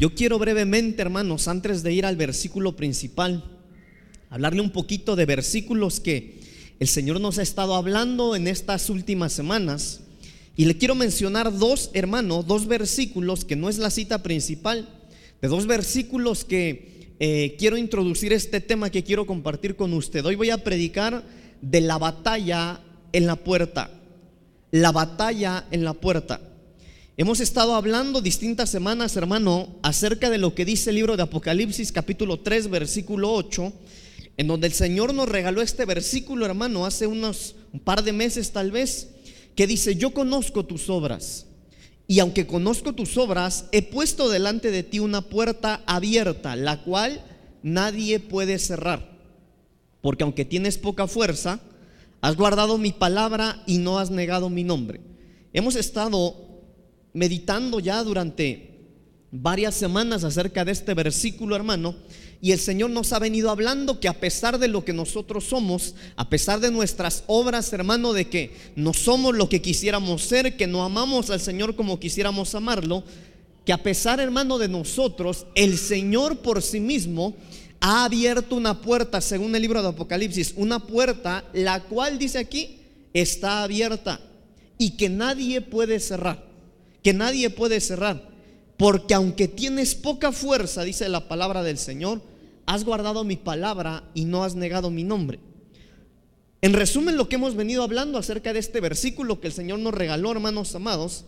Yo quiero brevemente, hermanos, antes de ir al versículo principal, hablarle un poquito de versículos que el Señor nos ha estado hablando en estas últimas semanas. Y le quiero mencionar dos, hermanos, dos versículos que no es la cita principal, de dos versículos que eh, quiero introducir este tema que quiero compartir con usted. Hoy voy a predicar de la batalla en la puerta. La batalla en la puerta. Hemos estado hablando distintas semanas, hermano, acerca de lo que dice el libro de Apocalipsis capítulo 3, versículo 8, en donde el Señor nos regaló este versículo, hermano, hace unos un par de meses tal vez, que dice, yo conozco tus obras. Y aunque conozco tus obras, he puesto delante de ti una puerta abierta, la cual nadie puede cerrar. Porque aunque tienes poca fuerza, has guardado mi palabra y no has negado mi nombre. Hemos estado meditando ya durante varias semanas acerca de este versículo, hermano, y el Señor nos ha venido hablando que a pesar de lo que nosotros somos, a pesar de nuestras obras, hermano, de que no somos lo que quisiéramos ser, que no amamos al Señor como quisiéramos amarlo, que a pesar, hermano, de nosotros, el Señor por sí mismo ha abierto una puerta, según el libro de Apocalipsis, una puerta la cual dice aquí está abierta y que nadie puede cerrar que nadie puede cerrar. Porque aunque tienes poca fuerza, dice la palabra del Señor, has guardado mi palabra y no has negado mi nombre. En resumen, lo que hemos venido hablando acerca de este versículo que el Señor nos regaló, hermanos amados,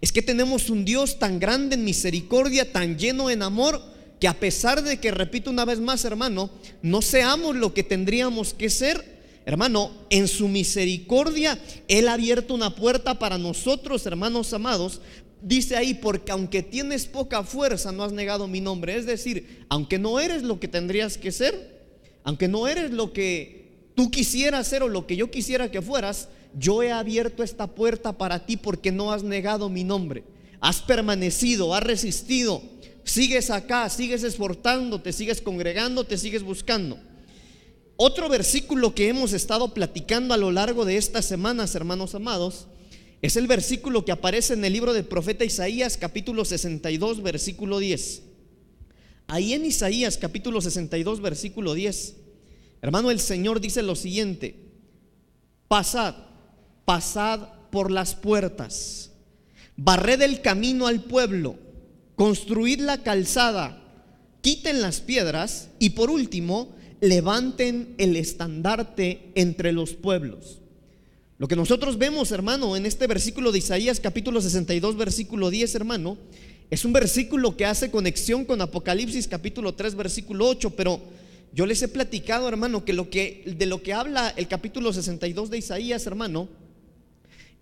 es que tenemos un Dios tan grande en misericordia, tan lleno en amor, que a pesar de que, repito una vez más, hermano, no seamos lo que tendríamos que ser, hermano, en su misericordia, Él ha abierto una puerta para nosotros, hermanos amados, dice ahí, porque aunque tienes poca fuerza, no has negado mi nombre. Es decir, aunque no eres lo que tendrías que ser, aunque no eres lo que tú quisieras ser o lo que yo quisiera que fueras, yo he abierto esta puerta para ti porque no has negado mi nombre. Has permanecido, has resistido, sigues acá, sigues esforzándote, sigues congregando, te sigues buscando. Otro versículo que hemos estado platicando a lo largo de estas semanas, hermanos amados, es el versículo que aparece en el libro del profeta Isaías capítulo 62 versículo 10. Ahí en Isaías capítulo 62 versículo 10, hermano, el Señor dice lo siguiente, pasad, pasad por las puertas, barred el camino al pueblo, construid la calzada, quiten las piedras y por último, levanten el estandarte entre los pueblos. Lo que nosotros vemos, hermano, en este versículo de Isaías capítulo 62, versículo 10, hermano, es un versículo que hace conexión con Apocalipsis capítulo 3, versículo 8, pero yo les he platicado, hermano, que, lo que de lo que habla el capítulo 62 de Isaías, hermano,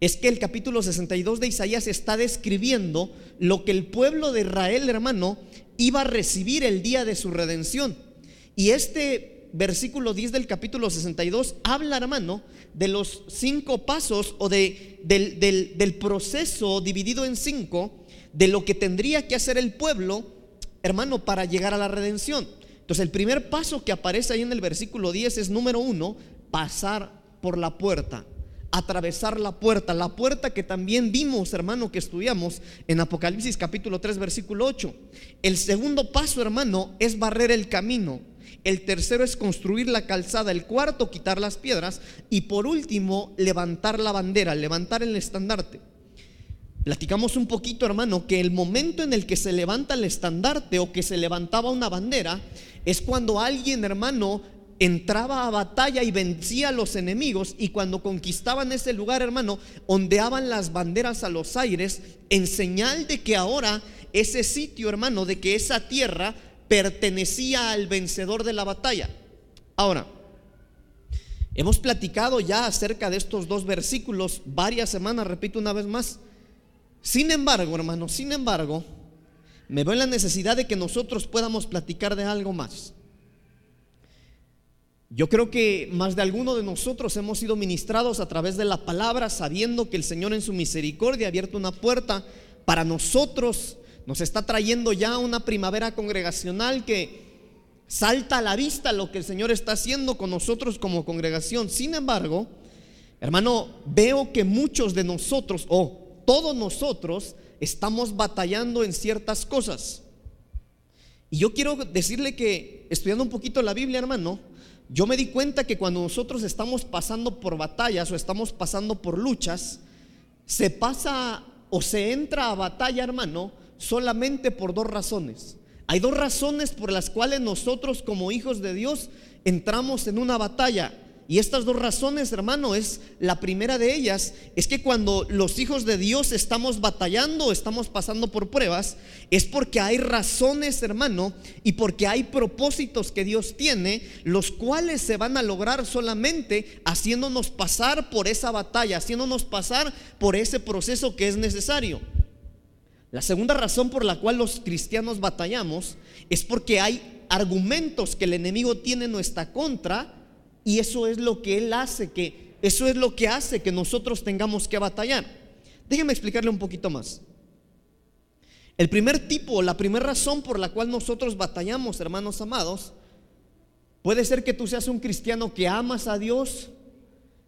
es que el capítulo 62 de Isaías está describiendo lo que el pueblo de Israel, hermano, iba a recibir el día de su redención. Y este versículo 10 del capítulo 62 habla, hermano, de los cinco pasos o de, del, del proceso dividido en cinco de lo que tendría que hacer el pueblo, hermano, para llegar a la redención. Entonces, el primer paso que aparece ahí en el versículo 10 es número uno, pasar por la puerta atravesar la puerta, la puerta que también vimos, hermano, que estudiamos en Apocalipsis capítulo 3, versículo 8. El segundo paso, hermano, es barrer el camino. El tercero es construir la calzada. El cuarto, quitar las piedras. Y por último, levantar la bandera, levantar el estandarte. Platicamos un poquito, hermano, que el momento en el que se levanta el estandarte o que se levantaba una bandera es cuando alguien, hermano, entraba a batalla y vencía a los enemigos y cuando conquistaban ese lugar, hermano, ondeaban las banderas a los aires en señal de que ahora ese sitio, hermano, de que esa tierra pertenecía al vencedor de la batalla. Ahora, hemos platicado ya acerca de estos dos versículos varias semanas, repito una vez más. Sin embargo, hermano, sin embargo, me veo en la necesidad de que nosotros podamos platicar de algo más. Yo creo que más de alguno de nosotros hemos sido ministrados a través de la palabra, sabiendo que el Señor en su misericordia ha abierto una puerta para nosotros. Nos está trayendo ya una primavera congregacional que salta a la vista lo que el Señor está haciendo con nosotros como congregación. Sin embargo, hermano, veo que muchos de nosotros, o todos nosotros, estamos batallando en ciertas cosas. Y yo quiero decirle que estudiando un poquito la Biblia, hermano, yo me di cuenta que cuando nosotros estamos pasando por batallas o estamos pasando por luchas, se pasa o se entra a batalla, hermano, solamente por dos razones. Hay dos razones por las cuales nosotros como hijos de Dios entramos en una batalla. Y estas dos razones, hermano, es la primera de ellas, es que cuando los hijos de Dios estamos batallando, estamos pasando por pruebas, es porque hay razones, hermano, y porque hay propósitos que Dios tiene, los cuales se van a lograr solamente haciéndonos pasar por esa batalla, haciéndonos pasar por ese proceso que es necesario. La segunda razón por la cual los cristianos batallamos es porque hay argumentos que el enemigo tiene en nuestra contra y eso es lo que Él hace, que eso es lo que hace que nosotros tengamos que batallar. Déjenme explicarle un poquito más. El primer tipo, la primera razón por la cual nosotros batallamos, hermanos amados, puede ser que tú seas un cristiano que amas a Dios,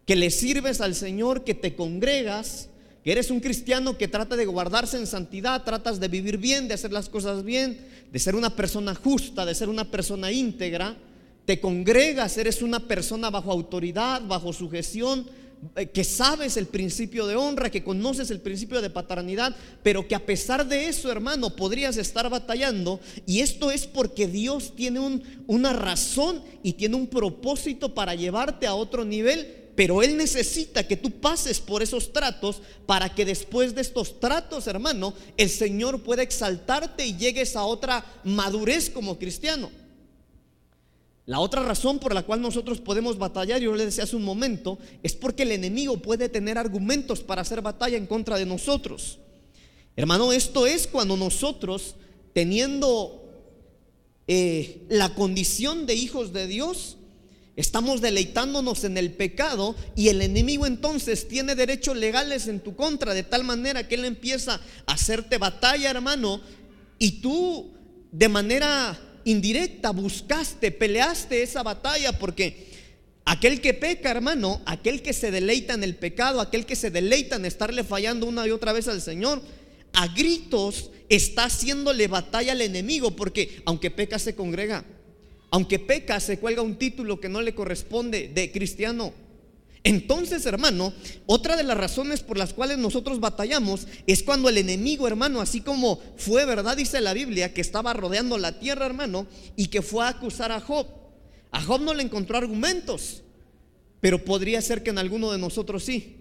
que le sirves al Señor, que te congregas, eres un cristiano que trata de guardarse en santidad, tratas de vivir bien, de hacer las cosas bien, de ser una persona justa, de ser una persona íntegra te congregas, eres una persona bajo autoridad, bajo sujeción, eh, que sabes el principio de honra, que conoces el principio de paternidad, pero que a pesar de eso, hermano, podrías estar batallando. Y esto es porque Dios tiene una razón y tiene un propósito para llevarte a otro nivel. Pero Él necesita que tú pases por esos tratos para que después de estos tratos, hermano, el Señor pueda exaltarte y llegues a otra madurez como cristiano. La otra razón por la cual nosotros podemos batallar, yo le decía hace un momento, es porque el enemigo puede tener argumentos para hacer batalla en contra de nosotros. Hermano, esto es cuando nosotros, teniendo eh, la condición de hijos de Dios, estamos deleitándonos en el pecado y el enemigo entonces tiene derechos legales en tu contra, de tal manera que él empieza a hacerte batalla, hermano, y tú de manera indirecta buscaste, peleaste esa batalla porque aquel que peca, hermano, aquel que se deleita en el pecado, aquel que se deleita en estarle fallando una y otra vez al Señor, a gritos está haciéndole batalla al enemigo porque aunque peca se congrega, aunque peca se cuelga un título que no le corresponde de cristiano. Entonces, hermano, otra de las razones por las cuales nosotros batallamos es cuando el enemigo, hermano, así como fue, ¿verdad? Dice la Biblia, que estaba rodeando la tierra, hermano, y que fue a acusar a Job. A Job no le encontró argumentos, pero podría ser que en alguno de nosotros sí.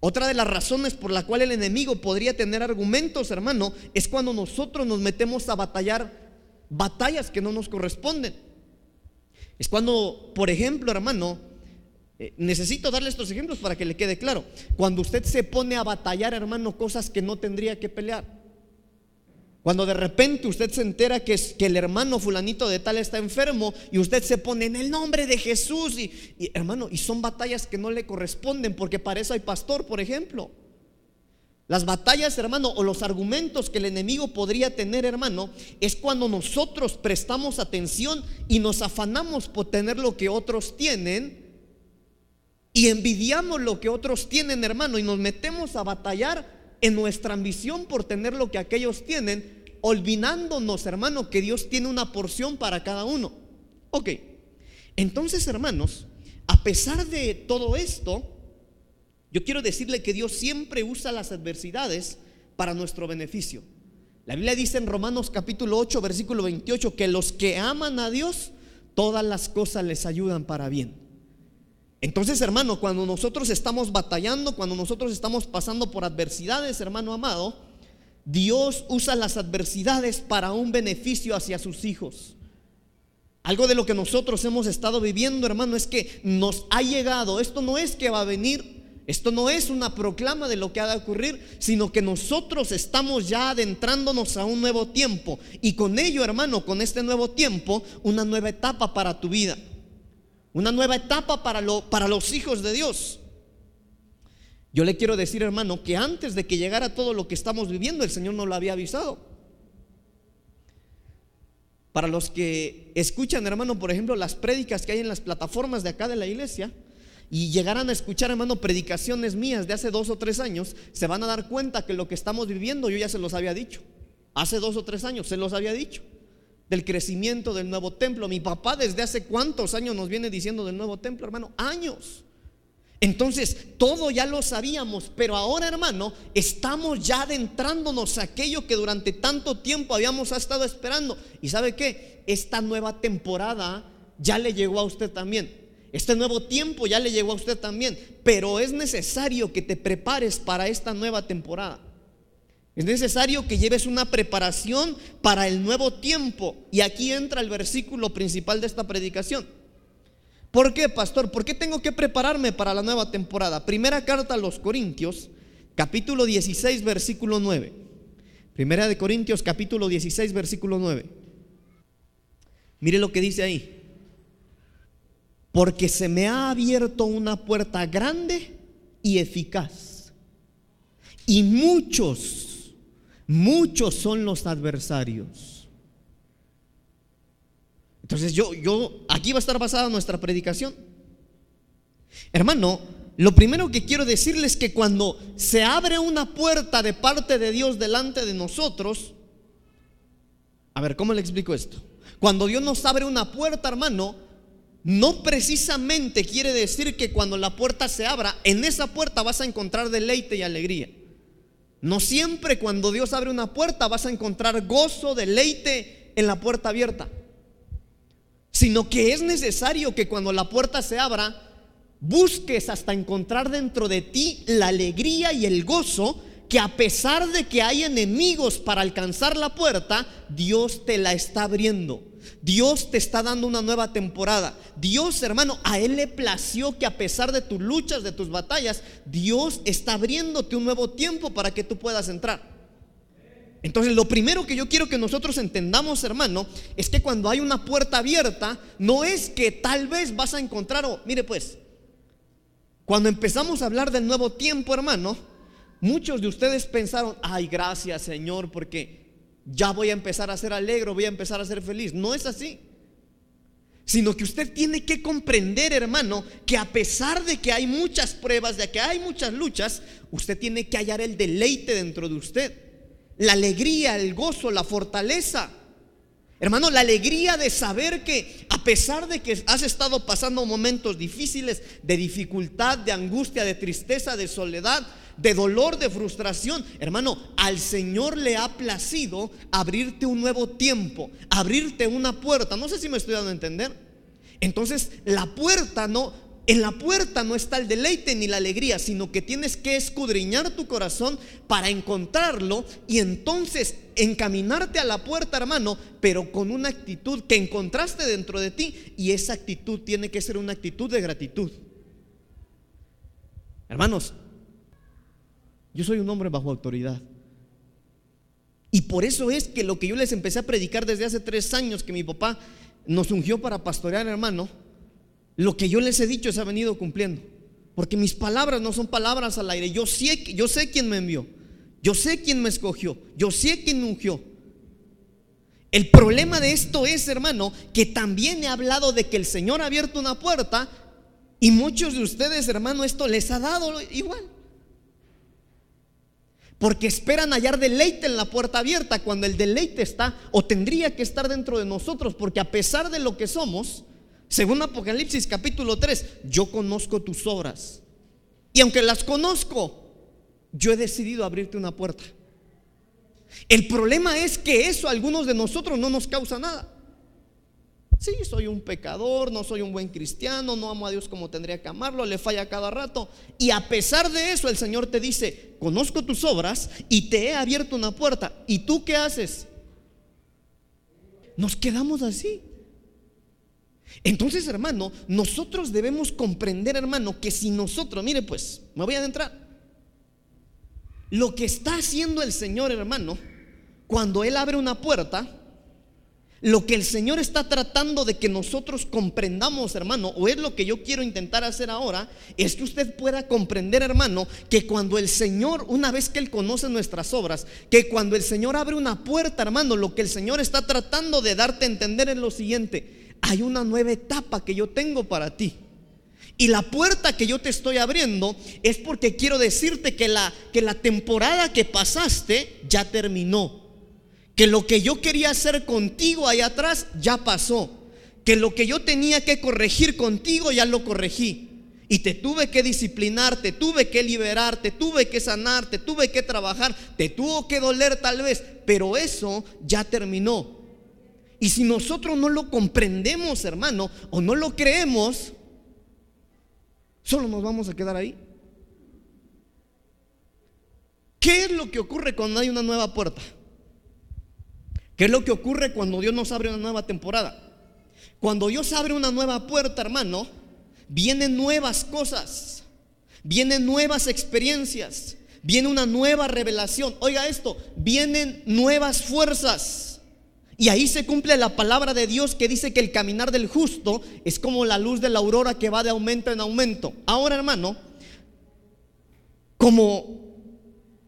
Otra de las razones por la cual el enemigo podría tener argumentos, hermano, es cuando nosotros nos metemos a batallar batallas que no nos corresponden. Es cuando, por ejemplo, hermano, eh, necesito darle estos ejemplos para que le quede claro. Cuando usted se pone a batallar, hermano, cosas que no tendría que pelear. Cuando de repente usted se entera que, que el hermano fulanito de tal está enfermo y usted se pone en el nombre de Jesús y, y hermano, y son batallas que no le corresponden porque para eso hay pastor, por ejemplo. Las batallas, hermano, o los argumentos que el enemigo podría tener, hermano, es cuando nosotros prestamos atención y nos afanamos por tener lo que otros tienen y envidiamos lo que otros tienen, hermano, y nos metemos a batallar en nuestra ambición por tener lo que aquellos tienen, olvidándonos, hermano, que Dios tiene una porción para cada uno. Ok, entonces, hermanos, a pesar de todo esto, yo quiero decirle que Dios siempre usa las adversidades para nuestro beneficio. La Biblia dice en Romanos capítulo 8, versículo 28, que los que aman a Dios, todas las cosas les ayudan para bien. Entonces, hermano, cuando nosotros estamos batallando, cuando nosotros estamos pasando por adversidades, hermano amado, Dios usa las adversidades para un beneficio hacia sus hijos. Algo de lo que nosotros hemos estado viviendo, hermano, es que nos ha llegado, esto no es que va a venir, esto no es una proclama de lo que ha de ocurrir, sino que nosotros estamos ya adentrándonos a un nuevo tiempo. Y con ello, hermano, con este nuevo tiempo, una nueva etapa para tu vida. Una nueva etapa para, lo, para los hijos de Dios. Yo le quiero decir, hermano, que antes de que llegara todo lo que estamos viviendo, el Señor no lo había avisado. Para los que escuchan, hermano, por ejemplo, las prédicas que hay en las plataformas de acá de la iglesia, y llegaran a escuchar, hermano, predicaciones mías de hace dos o tres años, se van a dar cuenta que lo que estamos viviendo yo ya se los había dicho. Hace dos o tres años se los había dicho. del crecimiento del nuevo templo. Mi papá desde hace cuántos años nos viene diciendo del nuevo templo, hermano, años. Entonces, todo ya lo sabíamos, pero ahora, hermano, estamos ya adentrándonos a aquello que durante tanto tiempo habíamos estado esperando. ¿Y sabe qué? Esta nueva temporada ya le llegó a usted también. Este nuevo tiempo ya le llegó a usted también, pero es necesario que te prepares para esta nueva temporada. Es necesario que lleves una preparación para el nuevo tiempo. Y aquí entra el versículo principal de esta predicación. ¿Por qué, pastor? ¿Por qué tengo que prepararme para la nueva temporada? Primera carta a los Corintios, capítulo 16, versículo 9. Primera de Corintios, capítulo 16, versículo 9. Mire lo que dice ahí. Porque se me ha abierto una puerta grande y eficaz. Y muchos Muchos son los adversarios. Entonces yo, yo, aquí va a estar basada nuestra predicación. Hermano, lo primero que quiero decirles es que cuando se abre una puerta de parte de Dios delante de nosotros, a ver, ¿cómo le explico esto? Cuando Dios nos abre una puerta, hermano, no precisamente quiere decir que cuando la puerta se abra, en esa puerta vas a encontrar deleite y alegría. No siempre cuando Dios abre una puerta vas a encontrar gozo, deleite en la puerta abierta. Sino que es necesario que cuando la puerta se abra, busques hasta encontrar dentro de ti la alegría y el gozo que a pesar de que hay enemigos para alcanzar la puerta, Dios te la está abriendo. Dios te está dando una nueva temporada. Dios, hermano, a Él le plació que a pesar de tus luchas, de tus batallas, Dios está abriéndote un nuevo tiempo para que tú puedas entrar. Entonces, lo primero que yo quiero que nosotros entendamos, hermano, es que cuando hay una puerta abierta, no es que tal vez vas a encontrar, o mire pues, cuando empezamos a hablar del nuevo tiempo, hermano, muchos de ustedes pensaron, ay, gracias Señor, porque ya voy a empezar a ser alegre, voy a empezar a ser feliz. No es así. Sino que usted tiene que comprender, hermano, que a pesar de que hay muchas pruebas, de que hay muchas luchas, usted tiene que hallar el deleite dentro de usted. La alegría, el gozo, la fortaleza. Hermano, la alegría de saber que a pesar de que has estado pasando momentos difíciles, de dificultad, de angustia, de tristeza, de soledad, de dolor, de frustración. Hermano, al Señor le ha placido abrirte un nuevo tiempo, abrirte una puerta. No sé si me estoy dando a entender. Entonces, la puerta no, en la puerta no está el deleite ni la alegría, sino que tienes que escudriñar tu corazón para encontrarlo y entonces encaminarte a la puerta, hermano, pero con una actitud que encontraste dentro de ti y esa actitud tiene que ser una actitud de gratitud. Hermanos, yo soy un hombre bajo autoridad. Y por eso es que lo que yo les empecé a predicar desde hace tres años, que mi papá nos ungió para pastorear, hermano, lo que yo les he dicho se ha venido cumpliendo. Porque mis palabras no son palabras al aire. Yo sé, yo sé quién me envió. Yo sé quién me escogió. Yo sé quién ungió. El problema de esto es, hermano, que también he hablado de que el Señor ha abierto una puerta y muchos de ustedes, hermano, esto les ha dado igual. Porque esperan hallar deleite en la puerta abierta cuando el deleite está o tendría que estar dentro de nosotros. Porque a pesar de lo que somos, según Apocalipsis capítulo 3, yo conozco tus obras. Y aunque las conozco, yo he decidido abrirte una puerta. El problema es que eso a algunos de nosotros no nos causa nada. Sí, soy un pecador, no soy un buen cristiano, no amo a Dios como tendría que amarlo, le falla cada rato. Y a pesar de eso, el Señor te dice, conozco tus obras y te he abierto una puerta. ¿Y tú qué haces? Nos quedamos así. Entonces, hermano, nosotros debemos comprender, hermano, que si nosotros, mire pues, me voy a adentrar. Lo que está haciendo el Señor, hermano, cuando Él abre una puerta, lo que el Señor está tratando de que nosotros comprendamos, hermano, o es lo que yo quiero intentar hacer ahora, es que usted pueda comprender, hermano, que cuando el Señor, una vez que Él conoce nuestras obras, que cuando el Señor abre una puerta, hermano, lo que el Señor está tratando de darte a entender es lo siguiente, hay una nueva etapa que yo tengo para ti. Y la puerta que yo te estoy abriendo es porque quiero decirte que la, que la temporada que pasaste ya terminó que lo que yo quería hacer contigo ahí atrás ya pasó, que lo que yo tenía que corregir contigo ya lo corregí. Y te tuve que disciplinar, te tuve que liberar, te tuve que sanar, te tuve que trabajar, te tuvo que doler tal vez, pero eso ya terminó. Y si nosotros no lo comprendemos, hermano, o no lo creemos, solo nos vamos a quedar ahí. ¿Qué es lo que ocurre cuando hay una nueva puerta? ¿Qué es lo que ocurre cuando Dios nos abre una nueva temporada? Cuando Dios abre una nueva puerta, hermano, vienen nuevas cosas, vienen nuevas experiencias, viene una nueva revelación. Oiga esto, vienen nuevas fuerzas. Y ahí se cumple la palabra de Dios que dice que el caminar del justo es como la luz de la aurora que va de aumento en aumento. Ahora, hermano, como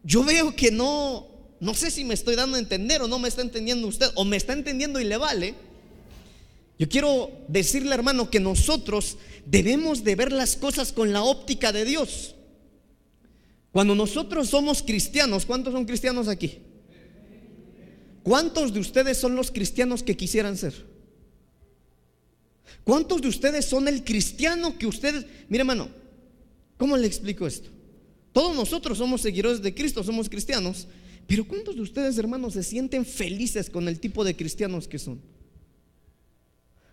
yo veo que no, no sé si me estoy dando a entender o no me está entendiendo usted, o me está entendiendo y le vale. Yo quiero decirle, hermano, que nosotros debemos de ver las cosas con la óptica de Dios. Cuando nosotros somos cristianos, ¿cuántos son cristianos aquí? ¿Cuántos de ustedes son los cristianos que quisieran ser? ¿Cuántos de ustedes son el cristiano que ustedes... Mire hermano, ¿cómo le explico esto? Todos nosotros somos seguidores de Cristo, somos cristianos, pero ¿cuántos de ustedes, hermanos, se sienten felices con el tipo de cristianos que son?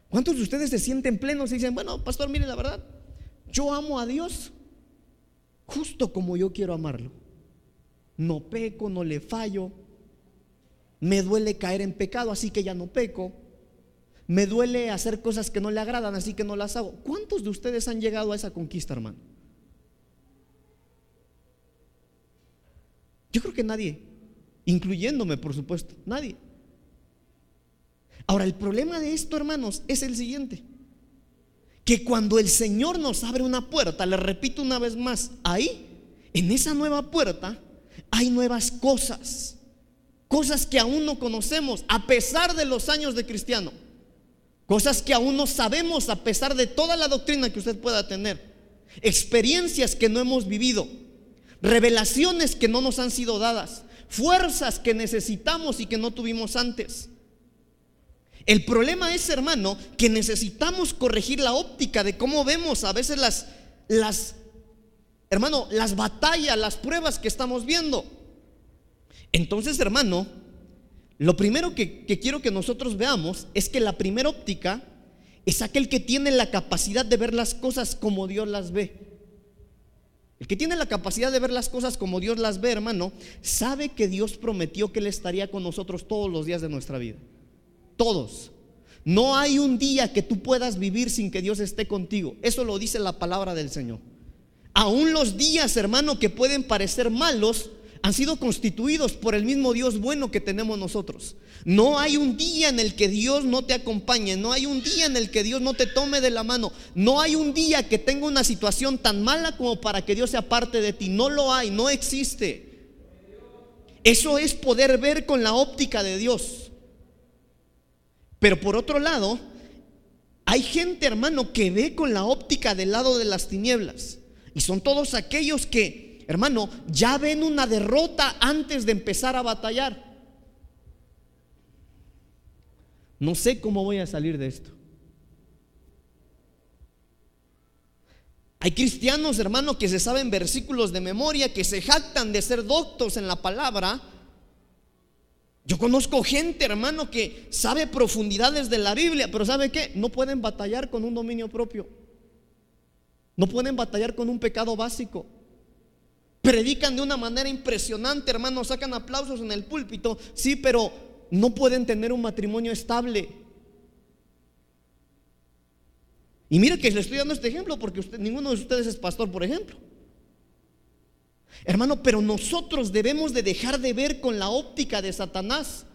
¿Cuántos de ustedes se sienten plenos y dicen, bueno, pastor, mire la verdad, yo amo a Dios justo como yo quiero amarlo? No peco, no le fallo. Me duele caer en pecado, así que ya no peco. Me duele hacer cosas que no le agradan, así que no las hago. ¿Cuántos de ustedes han llegado a esa conquista, hermano? Yo creo que nadie incluyéndome, por supuesto, nadie. Ahora, el problema de esto, hermanos, es el siguiente. Que cuando el Señor nos abre una puerta, le repito una vez más, ahí, en esa nueva puerta, hay nuevas cosas. Cosas que aún no conocemos, a pesar de los años de cristiano. Cosas que aún no sabemos, a pesar de toda la doctrina que usted pueda tener. Experiencias que no hemos vivido. Revelaciones que no nos han sido dadas fuerzas que necesitamos y que no tuvimos antes. El problema es, hermano, que necesitamos corregir la óptica de cómo vemos a veces las, las, hermano, las batallas, las pruebas que estamos viendo. Entonces, hermano, lo primero que, que quiero que nosotros veamos es que la primera óptica es aquel que tiene la capacidad de ver las cosas como Dios las ve. El que tiene la capacidad de ver las cosas como Dios las ve, hermano, sabe que Dios prometió que Él estaría con nosotros todos los días de nuestra vida. Todos. No hay un día que tú puedas vivir sin que Dios esté contigo. Eso lo dice la palabra del Señor. Aún los días, hermano, que pueden parecer malos, han sido constituidos por el mismo Dios bueno que tenemos nosotros. No hay un día en el que Dios no te acompañe, no hay un día en el que Dios no te tome de la mano, no hay un día que tenga una situación tan mala como para que Dios sea parte de ti, no lo hay, no existe. Eso es poder ver con la óptica de Dios. Pero por otro lado, hay gente, hermano, que ve con la óptica del lado de las tinieblas. Y son todos aquellos que hermano, ya ven una derrota antes de empezar a batallar. No sé cómo voy a salir de esto. Hay cristianos, hermano, que se saben versículos de memoria, que se jactan de ser doctos en la palabra. Yo conozco gente, hermano, que sabe profundidades de la Biblia, pero ¿sabe qué? No pueden batallar con un dominio propio. No pueden batallar con un pecado básico. Predican de una manera impresionante, hermanos, sacan aplausos en el púlpito, sí, pero no pueden tener un matrimonio estable. Y mire que le estoy dando este ejemplo porque ninguno de ustedes es pastor, por ejemplo. Hermano, pero nosotros debemos de dejar de ver con la óptica de Satanás.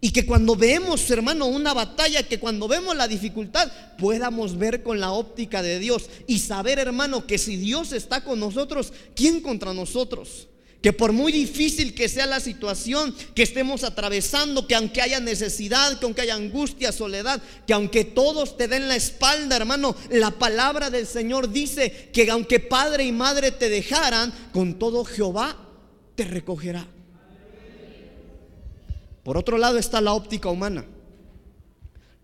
Y que cuando vemos, hermano, una batalla, que cuando vemos la dificultad, podamos ver con la óptica de Dios y saber, hermano, que si Dios está con nosotros, ¿quién contra nosotros? Que por muy difícil que sea la situación que estemos atravesando, que aunque haya necesidad, que aunque haya angustia, soledad, que aunque todos te den la espalda, hermano, la palabra del Señor dice que aunque padre y madre te dejaran, con todo Jehová te recogerá. Por otro lado está la óptica humana.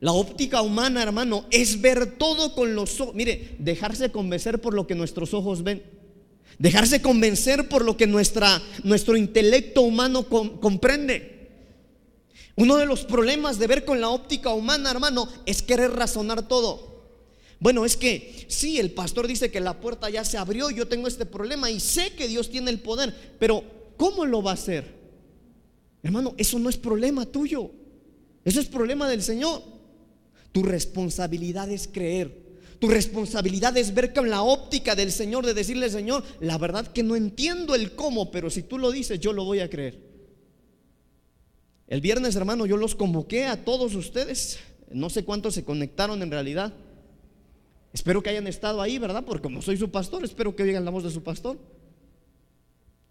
La óptica humana, hermano, es ver todo con los ojos. Mire, dejarse convencer por lo que nuestros ojos ven. Dejarse convencer por lo que nuestra, nuestro intelecto humano comprende. Uno de los problemas de ver con la óptica humana, hermano, es querer razonar todo. Bueno, es que sí, el pastor dice que la puerta ya se abrió, yo tengo este problema y sé que Dios tiene el poder, pero ¿cómo lo va a hacer? Hermano, eso no es problema tuyo, eso es problema del Señor. Tu responsabilidad es creer. Tu responsabilidad es ver con la óptica del Señor, de decirle, Señor, la verdad que no entiendo el cómo, pero si tú lo dices, yo lo voy a creer. El viernes, hermano, yo los convoqué a todos ustedes. No sé cuántos se conectaron en realidad. Espero que hayan estado ahí, ¿verdad? Porque como soy su pastor, espero que oigan la voz de su pastor.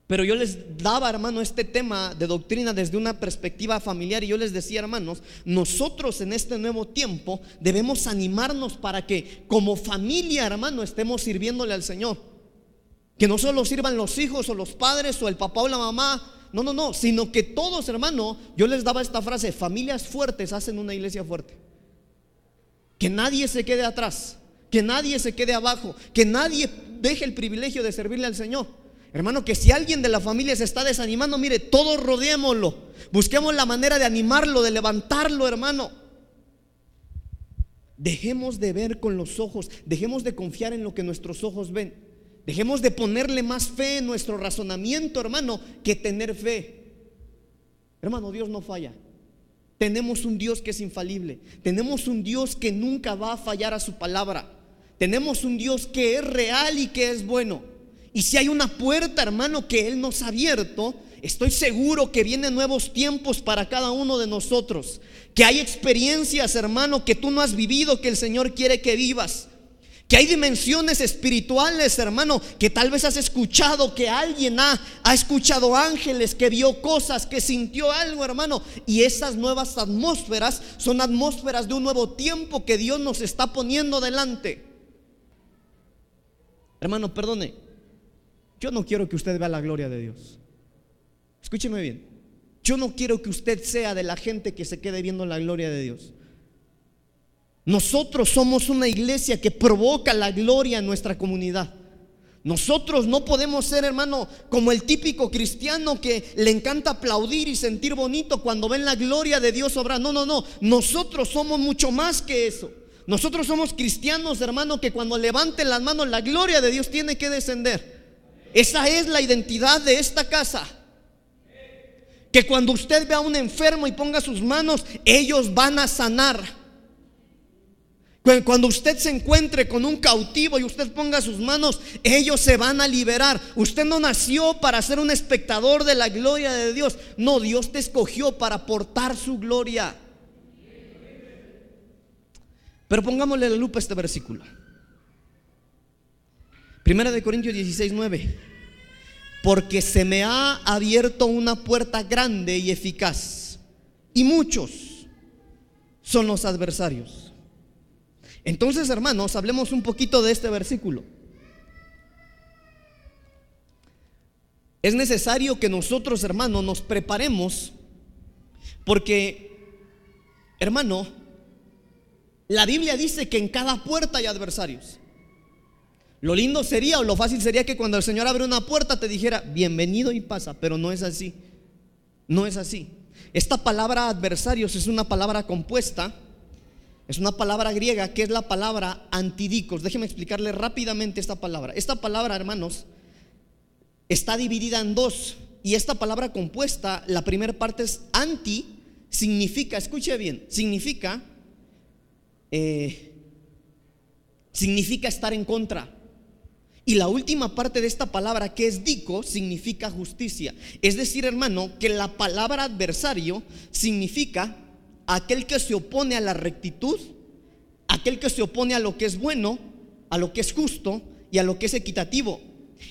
Pero yo les daba, hermano, este tema de doctrina desde una perspectiva familiar y yo les decía, hermanos, nosotros en este nuevo tiempo debemos animarnos para que como familia, hermano, estemos sirviéndole al Señor. Que no solo sirvan los hijos o los padres o el papá o la mamá no, no, no, sino que todos, hermano, yo les daba esta frase, familias fuertes hacen una iglesia fuerte. Que nadie se quede atrás, que nadie se quede abajo, que nadie deje el privilegio de servirle al Señor. Hermano, que si alguien de la familia se está desanimando, mire, todos rodeémoslo. Busquemos la manera de animarlo, de levantarlo, hermano. Dejemos de ver con los ojos, dejemos de confiar en lo que nuestros ojos ven. Dejemos de ponerle más fe en nuestro razonamiento, hermano, que tener fe. Hermano, Dios no falla. Tenemos un Dios que es infalible. Tenemos un Dios que nunca va a fallar a su palabra. Tenemos un Dios que es real y que es bueno. Y si hay una puerta, hermano, que Él nos ha abierto, estoy seguro que vienen nuevos tiempos para cada uno de nosotros. Que hay experiencias, hermano, que tú no has vivido, que el Señor quiere que vivas. Que hay dimensiones espirituales, hermano, que tal vez has escuchado, que alguien ha, ha, escuchado ángeles, que vio cosas, que sintió algo, hermano. Y esas nuevas atmósferas son atmósferas de un nuevo tiempo que Dios nos está poniendo delante. Hermano, perdone, yo no quiero que usted vea la gloria de Dios. Escúcheme bien, yo no quiero que usted sea de la gente que se quede viendo la gloria de Dios. Nosotros somos una iglesia que provoca la gloria en nuestra comunidad. Nosotros no podemos ser, hermano, como el típico cristiano que le encanta aplaudir y sentir bonito cuando ven la gloria de Dios obrar. No, no, no. Nosotros somos mucho más que eso. Nosotros somos cristianos, hermano, que cuando levanten las manos la gloria de Dios tiene que descender. Esa es la identidad de esta casa. Que cuando usted vea a un enfermo y ponga sus manos, ellos van a sanar. Cuando usted se encuentre con un cautivo y usted ponga sus manos, ellos se van a liberar. Usted no nació para ser un espectador de la gloria de Dios. No, Dios te escogió para portar su gloria. Pero pongámosle la lupa a este versículo. Primera de Corintios 16, 9. Porque se me ha abierto una puerta grande y eficaz. Y muchos son los adversarios entonces, hermanos, hablemos un poquito de este versículo. Es necesario que nosotros, hermanos, nos preparemos porque, hermano, la Biblia dice que en cada puerta hay adversarios. Lo lindo sería o lo fácil sería que cuando el Señor abre una puerta te dijera, bienvenido y pasa, pero no es así. No es así. Esta palabra adversarios es una palabra compuesta es una palabra griega que es la palabra antidicos. Déjeme explicarle rápidamente esta palabra. Esta palabra, hermanos, está dividida en dos. Y esta palabra compuesta, la primera parte es anti, significa, escuche bien, significa, eh, significa estar en contra. Y la última parte de esta palabra, que es dico, significa justicia. Es decir, hermano, que la palabra adversario significa aquel que se opone a la rectitud, aquel que se opone a lo que es bueno, a lo que es justo y a lo que es equitativo.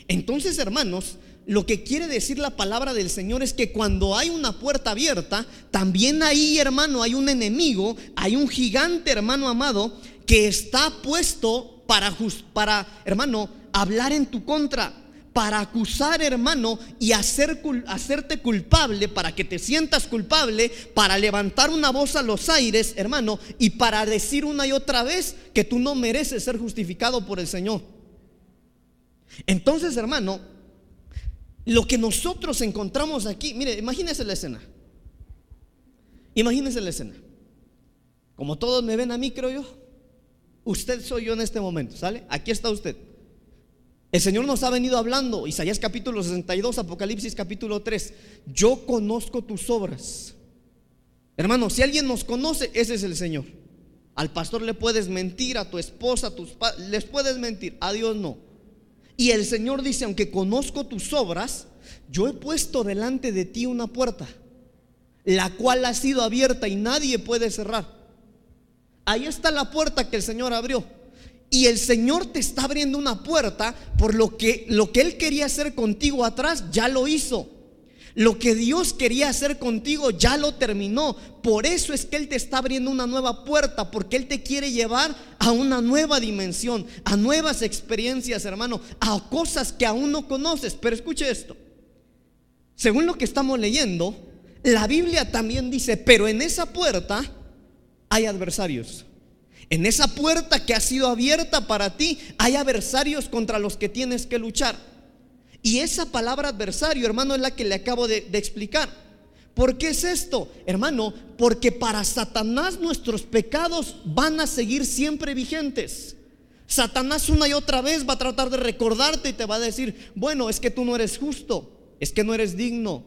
Entonces, hermanos, lo que quiere decir la palabra del Señor es que cuando hay una puerta abierta, también ahí, hermano, hay un enemigo, hay un gigante, hermano amado, que está puesto para, para hermano, hablar en tu contra para acusar, hermano, y hacer, hacerte culpable, para que te sientas culpable, para levantar una voz a los aires, hermano, y para decir una y otra vez que tú no mereces ser justificado por el Señor. Entonces, hermano, lo que nosotros encontramos aquí, mire, imagínese la escena. Imagínese la escena. Como todos me ven a mí, creo yo. Usted soy yo en este momento, ¿sale? Aquí está usted. El Señor nos ha venido hablando, Isaías capítulo 62, Apocalipsis capítulo 3, yo conozco tus obras. Hermano, si alguien nos conoce, ese es el Señor. Al pastor le puedes mentir, a tu esposa, a tus les puedes mentir, a Dios no. Y el Señor dice, aunque conozco tus obras, yo he puesto delante de ti una puerta, la cual ha sido abierta y nadie puede cerrar. Ahí está la puerta que el Señor abrió. Y el Señor te está abriendo una puerta por lo que lo que él quería hacer contigo atrás ya lo hizo. Lo que Dios quería hacer contigo ya lo terminó. Por eso es que Él te está abriendo una nueva puerta, porque Él te quiere llevar a una nueva dimensión, a nuevas experiencias, hermano, a cosas que aún no conoces. Pero escuche esto. Según lo que estamos leyendo, la Biblia también dice, pero en esa puerta hay adversarios. En esa puerta que ha sido abierta para ti, hay adversarios contra los que tienes que luchar. Y esa palabra adversario, hermano, es la que le acabo de, explicar. ¿Por qué es esto? Hermano, porque para Satanás nuestros pecados van a seguir siempre vigentes. Satanás una y otra vez va a tratar de recordarte y te va a decir, bueno, es que tú no eres justo, es que no eres digno,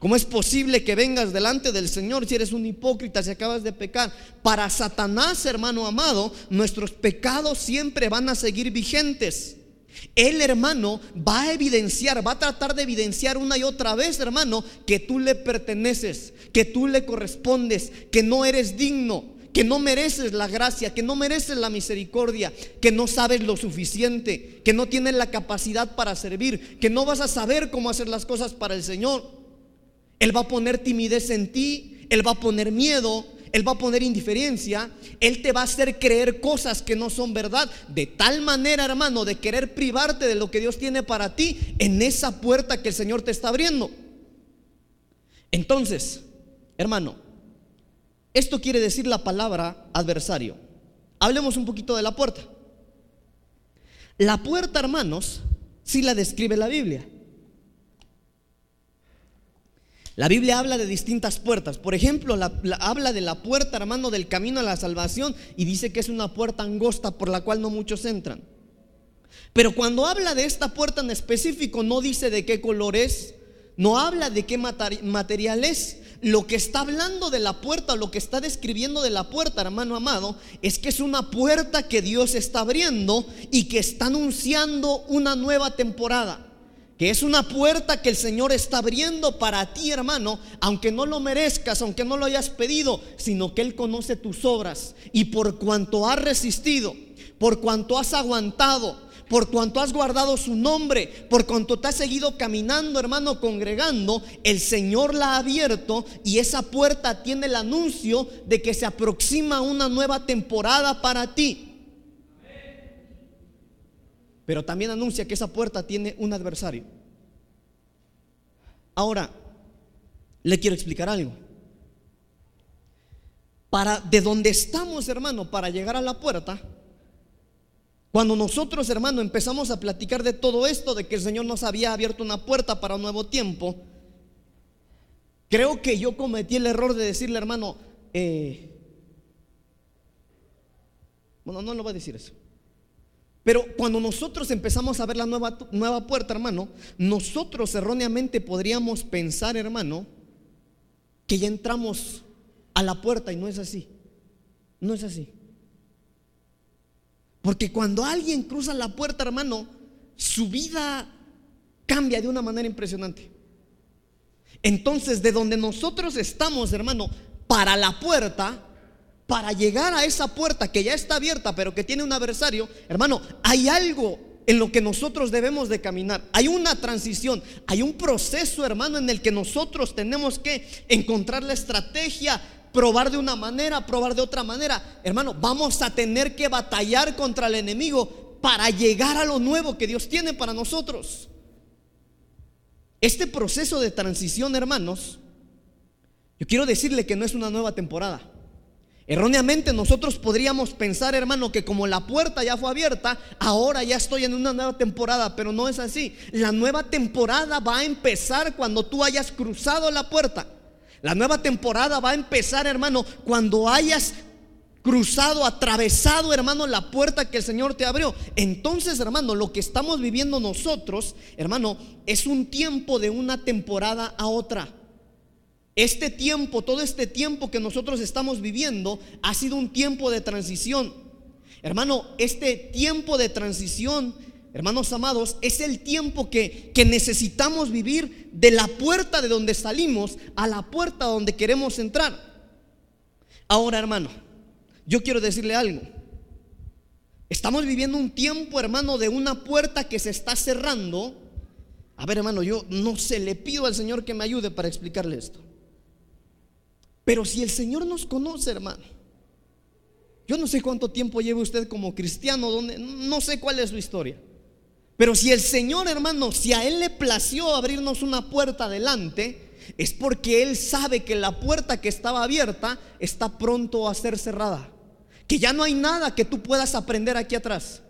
¿Cómo es posible que vengas delante del Señor si eres un hipócrita, si acabas de pecar? Para Satanás, hermano amado, nuestros pecados siempre van a seguir vigentes. El hermano va a evidenciar, va a tratar de evidenciar una y otra vez, hermano, que tú le perteneces, que tú le correspondes, que no eres digno, que no mereces la gracia, que no mereces la misericordia, que no sabes lo suficiente, que no tienes la capacidad para servir, que no vas a saber cómo hacer las cosas para el Señor. Él va a poner timidez en ti, Él va a poner miedo, Él va a poner indiferencia, Él te va a hacer creer cosas que no son verdad, de tal manera, hermano, de querer privarte de lo que Dios tiene para ti en esa puerta que el Señor te está abriendo. Entonces, hermano, esto quiere decir la palabra adversario. Hablemos un poquito de la puerta. La puerta, hermanos, sí la describe la Biblia. La Biblia habla de distintas puertas. Por ejemplo, habla de la puerta, hermano, del camino a la salvación y dice que es una puerta angosta por la cual no muchos entran. Pero cuando habla de esta puerta en específico, no dice de qué color es, no habla de qué material es. Lo que está hablando de la puerta, lo que está describiendo de la puerta, hermano amado, es que es una puerta que Dios está abriendo y que está anunciando una nueva temporada que es una puerta que el Señor está abriendo para ti, hermano, aunque no lo merezcas, aunque no lo hayas pedido, sino que Él conoce tus obras. Y por cuanto has resistido, por cuanto has aguantado, por cuanto has guardado su nombre, por cuanto te has seguido caminando, hermano, congregando, el Señor la ha abierto y esa puerta tiene el anuncio de que se aproxima una nueva temporada para ti. Pero también anuncia que esa puerta tiene un adversario. Ahora, le quiero explicar algo. Para de donde estamos, hermano, para llegar a la puerta, cuando nosotros, hermano, empezamos a platicar de todo esto, de que el Señor nos había abierto una puerta para un nuevo tiempo, creo que yo cometí el error de decirle, hermano, eh, bueno, no lo voy a decir eso. Pero cuando nosotros empezamos a ver la nueva, nueva puerta, hermano, nosotros erróneamente podríamos pensar, hermano, que ya entramos a la puerta y no es así. No es así. Porque cuando alguien cruza la puerta, hermano, su vida cambia de una manera impresionante. Entonces, de donde nosotros estamos, hermano, para la puerta, para llegar a esa puerta que ya está abierta, pero que tiene un adversario, hermano, hay algo en lo que nosotros debemos de caminar. Hay una transición, hay un proceso, hermano, en el que nosotros tenemos que encontrar la estrategia, probar de una manera, probar de otra manera. Hermano, vamos a tener que batallar contra el enemigo para llegar a lo nuevo que Dios tiene para nosotros. Este proceso de transición, hermanos, yo quiero decirle que no es una nueva temporada. Erróneamente nosotros podríamos pensar, hermano, que como la puerta ya fue abierta, ahora ya estoy en una nueva temporada, pero no es así. La nueva temporada va a empezar cuando tú hayas cruzado la puerta. La nueva temporada va a empezar, hermano, cuando hayas cruzado, atravesado, hermano, la puerta que el Señor te abrió. Entonces, hermano, lo que estamos viviendo nosotros, hermano, es un tiempo de una temporada a otra. Este tiempo, todo este tiempo que nosotros estamos viviendo, ha sido un tiempo de transición. Hermano, este tiempo de transición, hermanos amados, es el tiempo que, que necesitamos vivir de la puerta de donde salimos a la puerta donde queremos entrar. Ahora, hermano, yo quiero decirle algo. Estamos viviendo un tiempo, hermano, de una puerta que se está cerrando. A ver, hermano, yo no sé, le pido al Señor que me ayude para explicarle esto. Pero si el Señor nos conoce, hermano, yo no sé cuánto tiempo lleva usted como cristiano, donde, no sé cuál es su historia. Pero si el Señor, hermano, si a Él le plació abrirnos una puerta adelante, es porque Él sabe que la puerta que estaba abierta está pronto a ser cerrada. Que ya no hay nada que tú puedas aprender aquí atrás.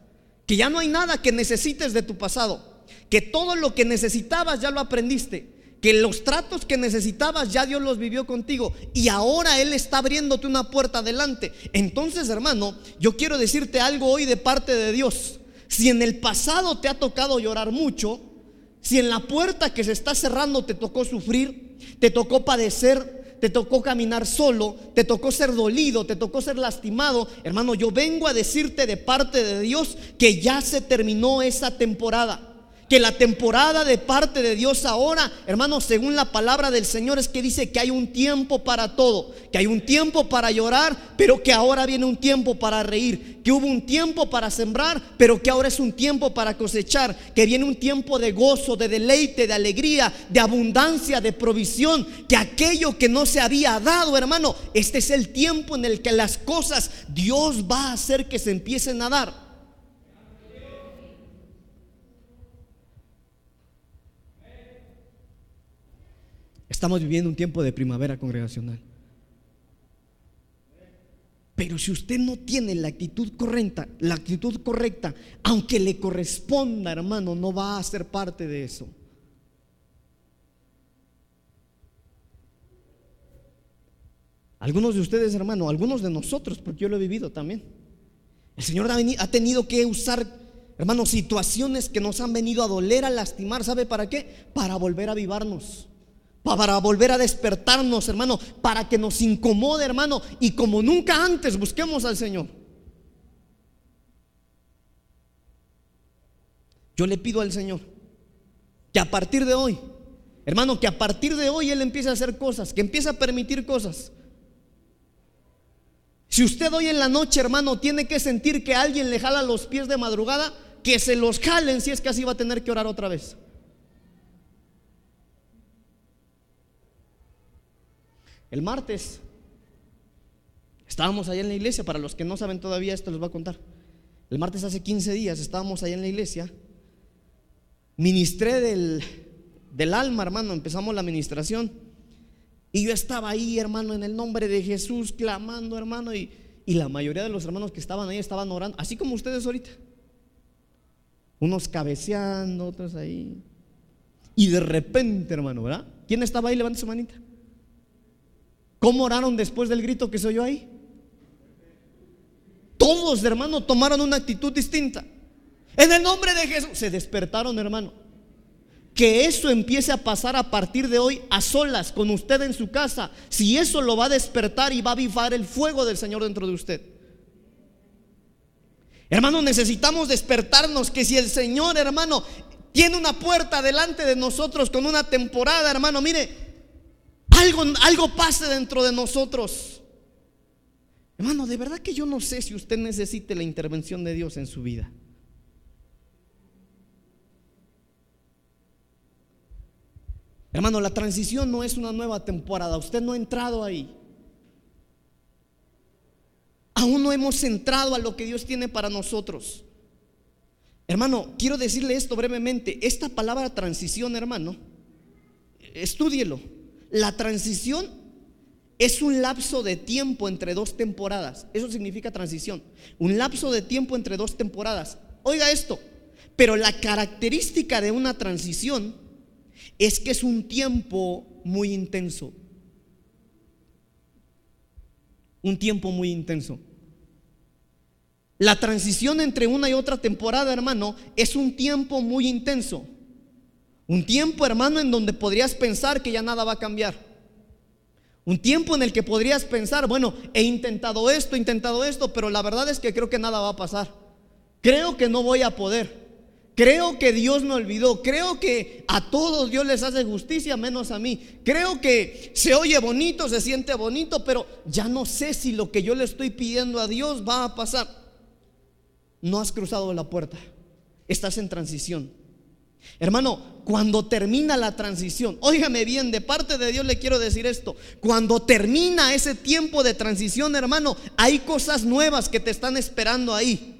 Que ya no hay nada que necesites de tu pasado. Que todo lo que necesitabas ya lo aprendiste que los tratos que necesitabas ya Dios los vivió contigo y ahora Él está abriéndote una puerta adelante. Entonces, hermano, yo quiero decirte algo hoy de parte de Dios. Si en el pasado te ha tocado llorar mucho, si en la puerta que se está cerrando te tocó sufrir, te tocó padecer, te tocó caminar solo, te tocó ser dolido, te tocó ser lastimado, hermano, yo vengo a decirte de parte de Dios que ya se terminó esa temporada que la temporada de parte de Dios ahora, hermanos, según la palabra del Señor, es que dice que hay un tiempo para todo, que hay un tiempo para llorar, pero que ahora viene un tiempo para reír, que hubo un tiempo para sembrar, pero que ahora es un tiempo para cosechar, que viene un tiempo de gozo, de deleite, de alegría, de abundancia, de provisión, que aquello que no se había dado, hermano, este es el tiempo en el que las cosas Dios va a hacer que se empiecen a dar. Estamos viviendo un tiempo de primavera congregacional. Pero si usted no tiene la actitud correcta, la actitud correcta, aunque le corresponda, hermano, no va a ser parte de eso. Algunos de ustedes, hermano, algunos de nosotros, porque yo lo he vivido también. El Señor ha tenido que usar, hermano, situaciones que nos han venido a doler, a lastimar. ¿Sabe para qué? Para volver a avivarnos para volver a despertarnos, hermano, para que nos incomode, hermano, y como nunca antes busquemos al Señor. Yo le pido al Señor que a partir de hoy, hermano, que a partir de hoy Él empiece a hacer cosas, que empiece a permitir cosas. Si usted hoy en la noche, hermano, tiene que sentir que alguien le jala los pies de madrugada, que se los jalen si es que así va a tener que orar otra vez. El martes estábamos allá en la iglesia, para los que no saben todavía esto les voy a contar. El martes hace 15 días estábamos allá en la iglesia, ministré del, del alma, hermano, empezamos la administración. Y yo estaba ahí, hermano, en el nombre de Jesús, clamando, hermano, y, y la mayoría de los hermanos que estaban ahí estaban orando, así como ustedes ahorita. Unos cabeceando, otros ahí. Y de repente, hermano, ¿verdad? ¿Quién estaba ahí? Levanta su manita. ¿Cómo oraron después del grito que se oyó ahí? Todos, hermano, tomaron una actitud distinta. En el nombre de Jesús se despertaron, hermano. Que eso empiece a pasar a partir de hoy a solas con usted en su casa. Si eso lo va a despertar y va a avivar el fuego del Señor dentro de usted. Hermano, necesitamos despertarnos que si el Señor, hermano, tiene una puerta delante de nosotros con una temporada, hermano, mire, algo, algo pase dentro de nosotros. Hermano, de verdad que yo no sé si usted necesite la intervención de Dios en su vida. Hermano, la transición no es una nueva temporada. Usted no ha entrado ahí. Aún no hemos entrado a lo que Dios tiene para nosotros. Hermano, quiero decirle esto brevemente. Esta palabra transición, hermano, estúdielo. La transición es un lapso de tiempo entre dos temporadas. Eso significa transición. Un lapso de tiempo entre dos temporadas. Oiga esto. Pero la característica de una transición es que es un tiempo muy intenso. Un tiempo muy intenso. La transición entre una y otra temporada, hermano, es un tiempo muy intenso. Un tiempo, hermano, en donde podrías pensar que ya nada va a cambiar. Un tiempo en el que podrías pensar, bueno, he intentado esto, he intentado esto, pero la verdad es que creo que nada va a pasar. Creo que no voy a poder. Creo que Dios me olvidó. Creo que a todos Dios les hace justicia, menos a mí. Creo que se oye bonito, se siente bonito, pero ya no sé si lo que yo le estoy pidiendo a Dios va a pasar no has cruzado la puerta. Estás en transición. Hermano, cuando termina la transición, óigame bien, de parte de Dios le quiero decir esto, cuando termina ese tiempo de transición, hermano, hay cosas nuevas que te están esperando ahí.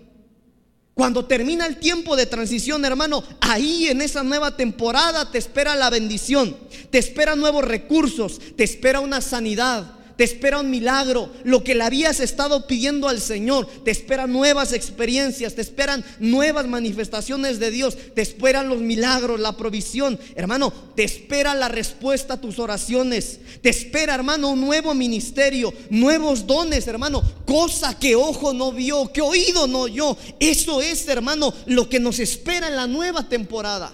Cuando termina el tiempo de transición, hermano, ahí en esa nueva temporada te espera la bendición, te espera nuevos recursos, te espera una sanidad, te espera un milagro, lo que le habías estado pidiendo al Señor, te esperan nuevas experiencias, te esperan nuevas manifestaciones de Dios, te esperan los milagros, la provisión, hermano, te espera la respuesta a tus oraciones, te espera, hermano, un nuevo ministerio, nuevos dones, hermano, cosa que ojo no vio, que oído no oyó. Eso es, hermano, lo que nos espera en la nueva temporada.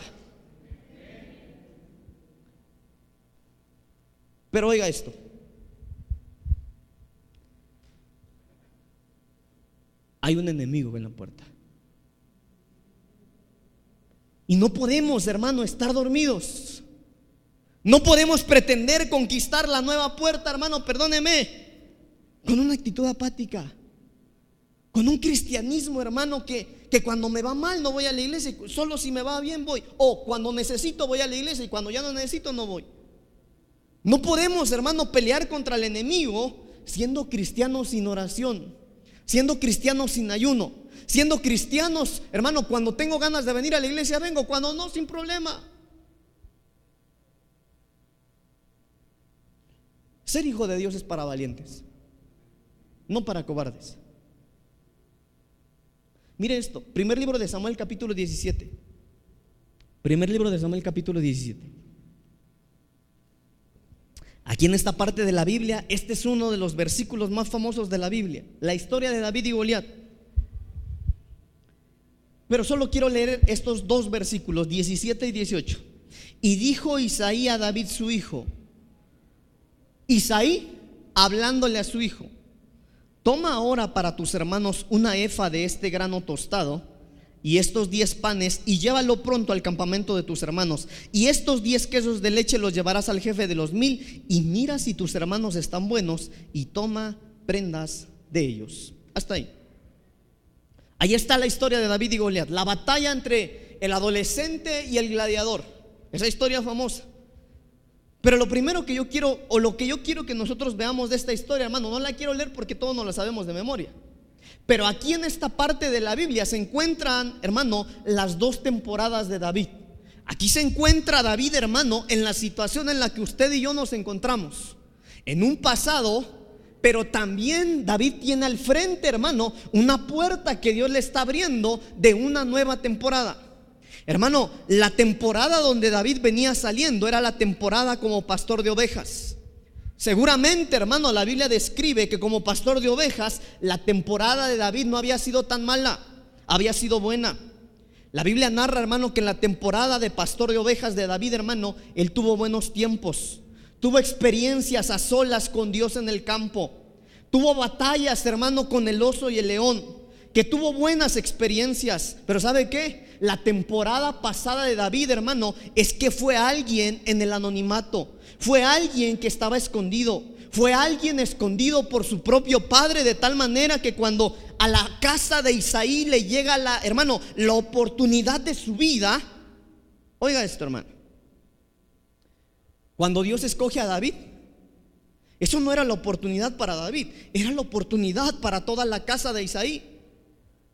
Pero oiga esto. Hay un enemigo en la puerta. Y no podemos, hermano, estar dormidos. No podemos pretender conquistar la nueva puerta, hermano, perdóneme, con una actitud apática, con un cristianismo, hermano, que, que cuando me va mal no voy a la iglesia, solo si me va bien voy. O cuando necesito voy a la iglesia y cuando ya no necesito no voy. No podemos, hermano, pelear contra el enemigo siendo cristianos sin oración siendo cristianos sin ayuno, siendo cristianos, hermano, cuando tengo ganas de venir a la iglesia vengo, cuando no, sin problema. Ser hijo de Dios es para valientes, no para cobardes. Mire esto, primer libro de Samuel capítulo 17. Primer libro de Samuel capítulo 17. Aquí en esta parte de la Biblia, este es uno de los versículos más famosos de la Biblia, la historia de David y Goliat. Pero solo quiero leer estos dos versículos, 17 y 18. Y dijo Isaí a David su hijo, Isaí hablándole a su hijo, toma ahora para tus hermanos una efa de este grano tostado y estos diez panes y llévalo pronto al campamento de tus hermanos. Y estos diez quesos de leche los llevarás al jefe de los mil y mira si tus hermanos están buenos y toma prendas de ellos. Hasta ahí. Ahí está la historia de David y Goliat, la batalla entre el adolescente y el gladiador. Esa historia famosa. Pero lo primero que yo quiero, o lo que yo quiero que nosotros veamos de esta historia, hermano, no la quiero leer porque todos no la sabemos de memoria. Pero aquí en esta parte de la Biblia se encuentran, hermano, las dos temporadas de David. Aquí se encuentra David, hermano, en la situación en la que usted y yo nos encontramos. En un pasado, pero también David tiene al frente, hermano, una puerta que Dios le está abriendo de una nueva temporada. Hermano, la temporada donde David venía saliendo era la temporada como pastor de ovejas. Seguramente, hermano, la Biblia describe que como pastor de ovejas, la temporada de David no había sido tan mala, había sido buena. La Biblia narra, hermano, que en la temporada de pastor de ovejas de David, hermano, él tuvo buenos tiempos, tuvo experiencias a solas con Dios en el campo, tuvo batallas, hermano, con el oso y el león, que tuvo buenas experiencias. Pero ¿sabe qué? La temporada pasada de David, hermano, es que fue alguien en el anonimato fue alguien que estaba escondido. Fue alguien escondido por su propio padre de tal manera que cuando a la casa de Isaí le llega la, hermano, la oportunidad de su vida, oiga esto, hermano. Cuando Dios escoge a David, eso no era la oportunidad para David, era la oportunidad para toda la casa de Isaí.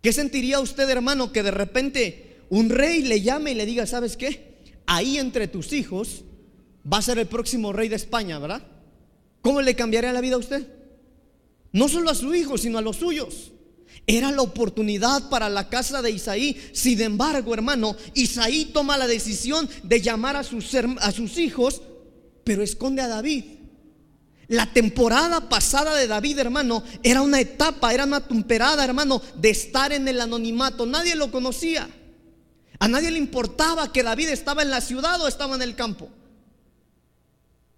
¿Qué sentiría usted, hermano, que de repente un rey le llame y le diga, ¿sabes qué? Ahí entre tus hijos va a ser el próximo rey de España, ¿verdad? ¿Cómo le cambiaría la vida a usted? No solo a su hijo, sino a los suyos. Era la oportunidad para la casa de Isaí. Sin embargo, hermano, Isaí toma la decisión de llamar a sus, a sus hijos, pero esconde a David. La temporada pasada de David, hermano, era una etapa, era una temporada, hermano, de estar en el anonimato. Nadie lo conocía. A nadie le importaba que David estaba en la ciudad o estaba en el campo.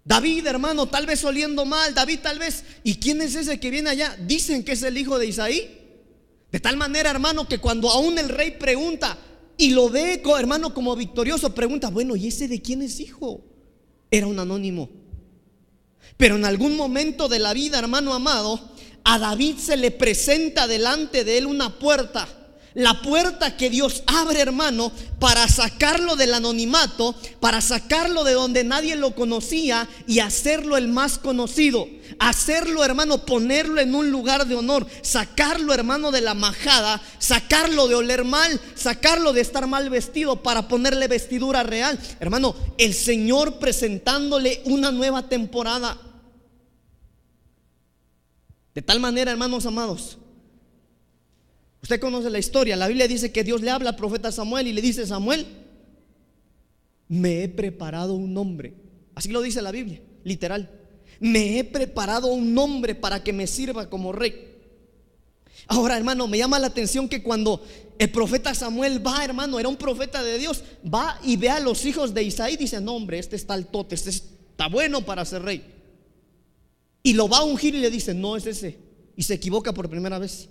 David, hermano, tal vez oliendo mal, David tal vez. ¿Y quién es ese que viene allá? Dicen que es el hijo de Isaí. De tal manera, hermano, que cuando aún el rey pregunta y lo ve, hermano, como victorioso, pregunta, bueno, ¿y ese de quién es hijo? Era un anónimo. Pero en algún momento de la vida, hermano amado, a David se le presenta delante de él una puerta la puerta que Dios abre, hermano, para sacarlo del anonimato, para sacarlo de donde nadie lo conocía y hacerlo el más conocido. Hacerlo, hermano, ponerlo en un lugar de honor, sacarlo, hermano, de la majada, sacarlo de oler mal, sacarlo de estar mal vestido para ponerle vestidura real. Hermano, el Señor presentándole una nueva temporada. De tal manera, hermanos amados, Usted conoce la historia. La Biblia dice que Dios le habla al profeta Samuel y le dice, Samuel, me he preparado un nombre. Así lo dice la Biblia, literal. Me he preparado un nombre para que me sirva como rey. Ahora, hermano, me llama la atención que cuando el profeta Samuel va, hermano, era un profeta de Dios, va y ve a los hijos de Isaí y dice, no, hombre, este está el tote, este está bueno para ser rey. Y lo va a ungir y le dice, no es ese. Y se equivoca por primera vez.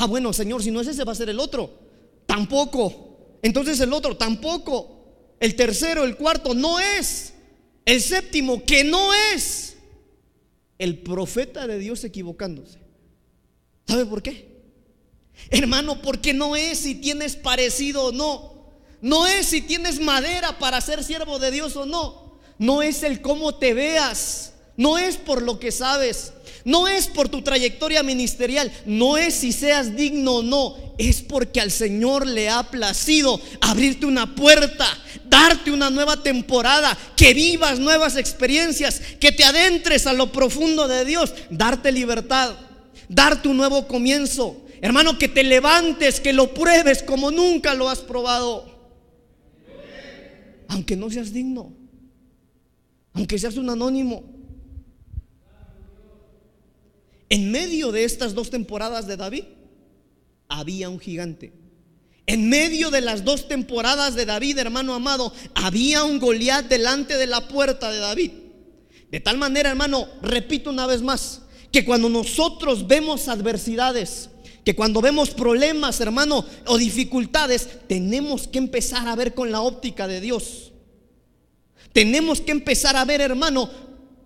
Ah, bueno, Señor, si no es ese, va a ser el otro. Tampoco. Entonces el otro, tampoco. El tercero, el cuarto, no es. El séptimo, que no es. El profeta de Dios equivocándose. ¿Sabe por qué? Hermano, porque no es si tienes parecido o no. No es si tienes madera para ser siervo de Dios o no. No es el cómo te veas. No es por lo que sabes. No es por tu trayectoria ministerial, no es si seas digno o no, es porque al Señor le ha placido abrirte una puerta, darte una nueva temporada, que vivas nuevas experiencias, que te adentres a lo profundo de Dios, darte libertad, darte un nuevo comienzo. Hermano, que te levantes, que lo pruebes como nunca lo has probado. Aunque no seas digno, aunque seas un anónimo. En medio de estas dos temporadas de David había un gigante. En medio de las dos temporadas de David, hermano amado, había un Goliat delante de la puerta de David. De tal manera, hermano, repito una vez más, que cuando nosotros vemos adversidades, que cuando vemos problemas, hermano, o dificultades, tenemos que empezar a ver con la óptica de Dios. Tenemos que empezar a ver, hermano,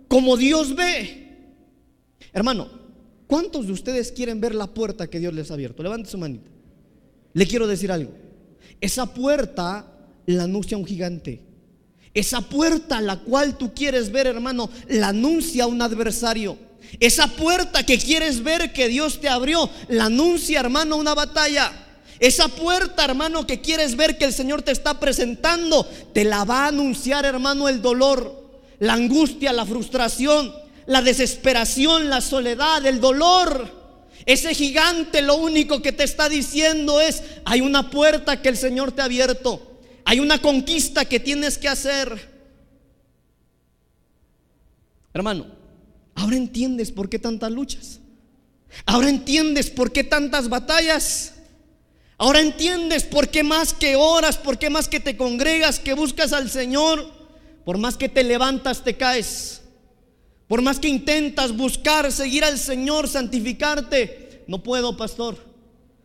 como Dios ve. Hermano, ¿Cuántos de ustedes quieren ver la puerta que Dios les ha abierto? Levante su manita. Le quiero decir algo. Esa puerta la anuncia un gigante. Esa puerta la cual tú quieres ver, hermano, la anuncia un adversario. Esa puerta que quieres ver que Dios te abrió, la anuncia, hermano, una batalla. Esa puerta, hermano, que quieres ver que el Señor te está presentando, te la va a anunciar, hermano, el dolor, la angustia, la frustración, la desesperación, la soledad, el dolor. Ese gigante lo único que te está diciendo es, hay una puerta que el Señor te ha abierto, hay una conquista que tienes que hacer. Hermano, ahora entiendes por qué tantas luchas. Ahora entiendes por qué tantas batallas. Ahora entiendes por qué más que oras, por qué más que te congregas, que buscas al Señor, por más que te levantas, te caes. Por más que intentas buscar, seguir al Señor, santificarte, no puedo, pastor.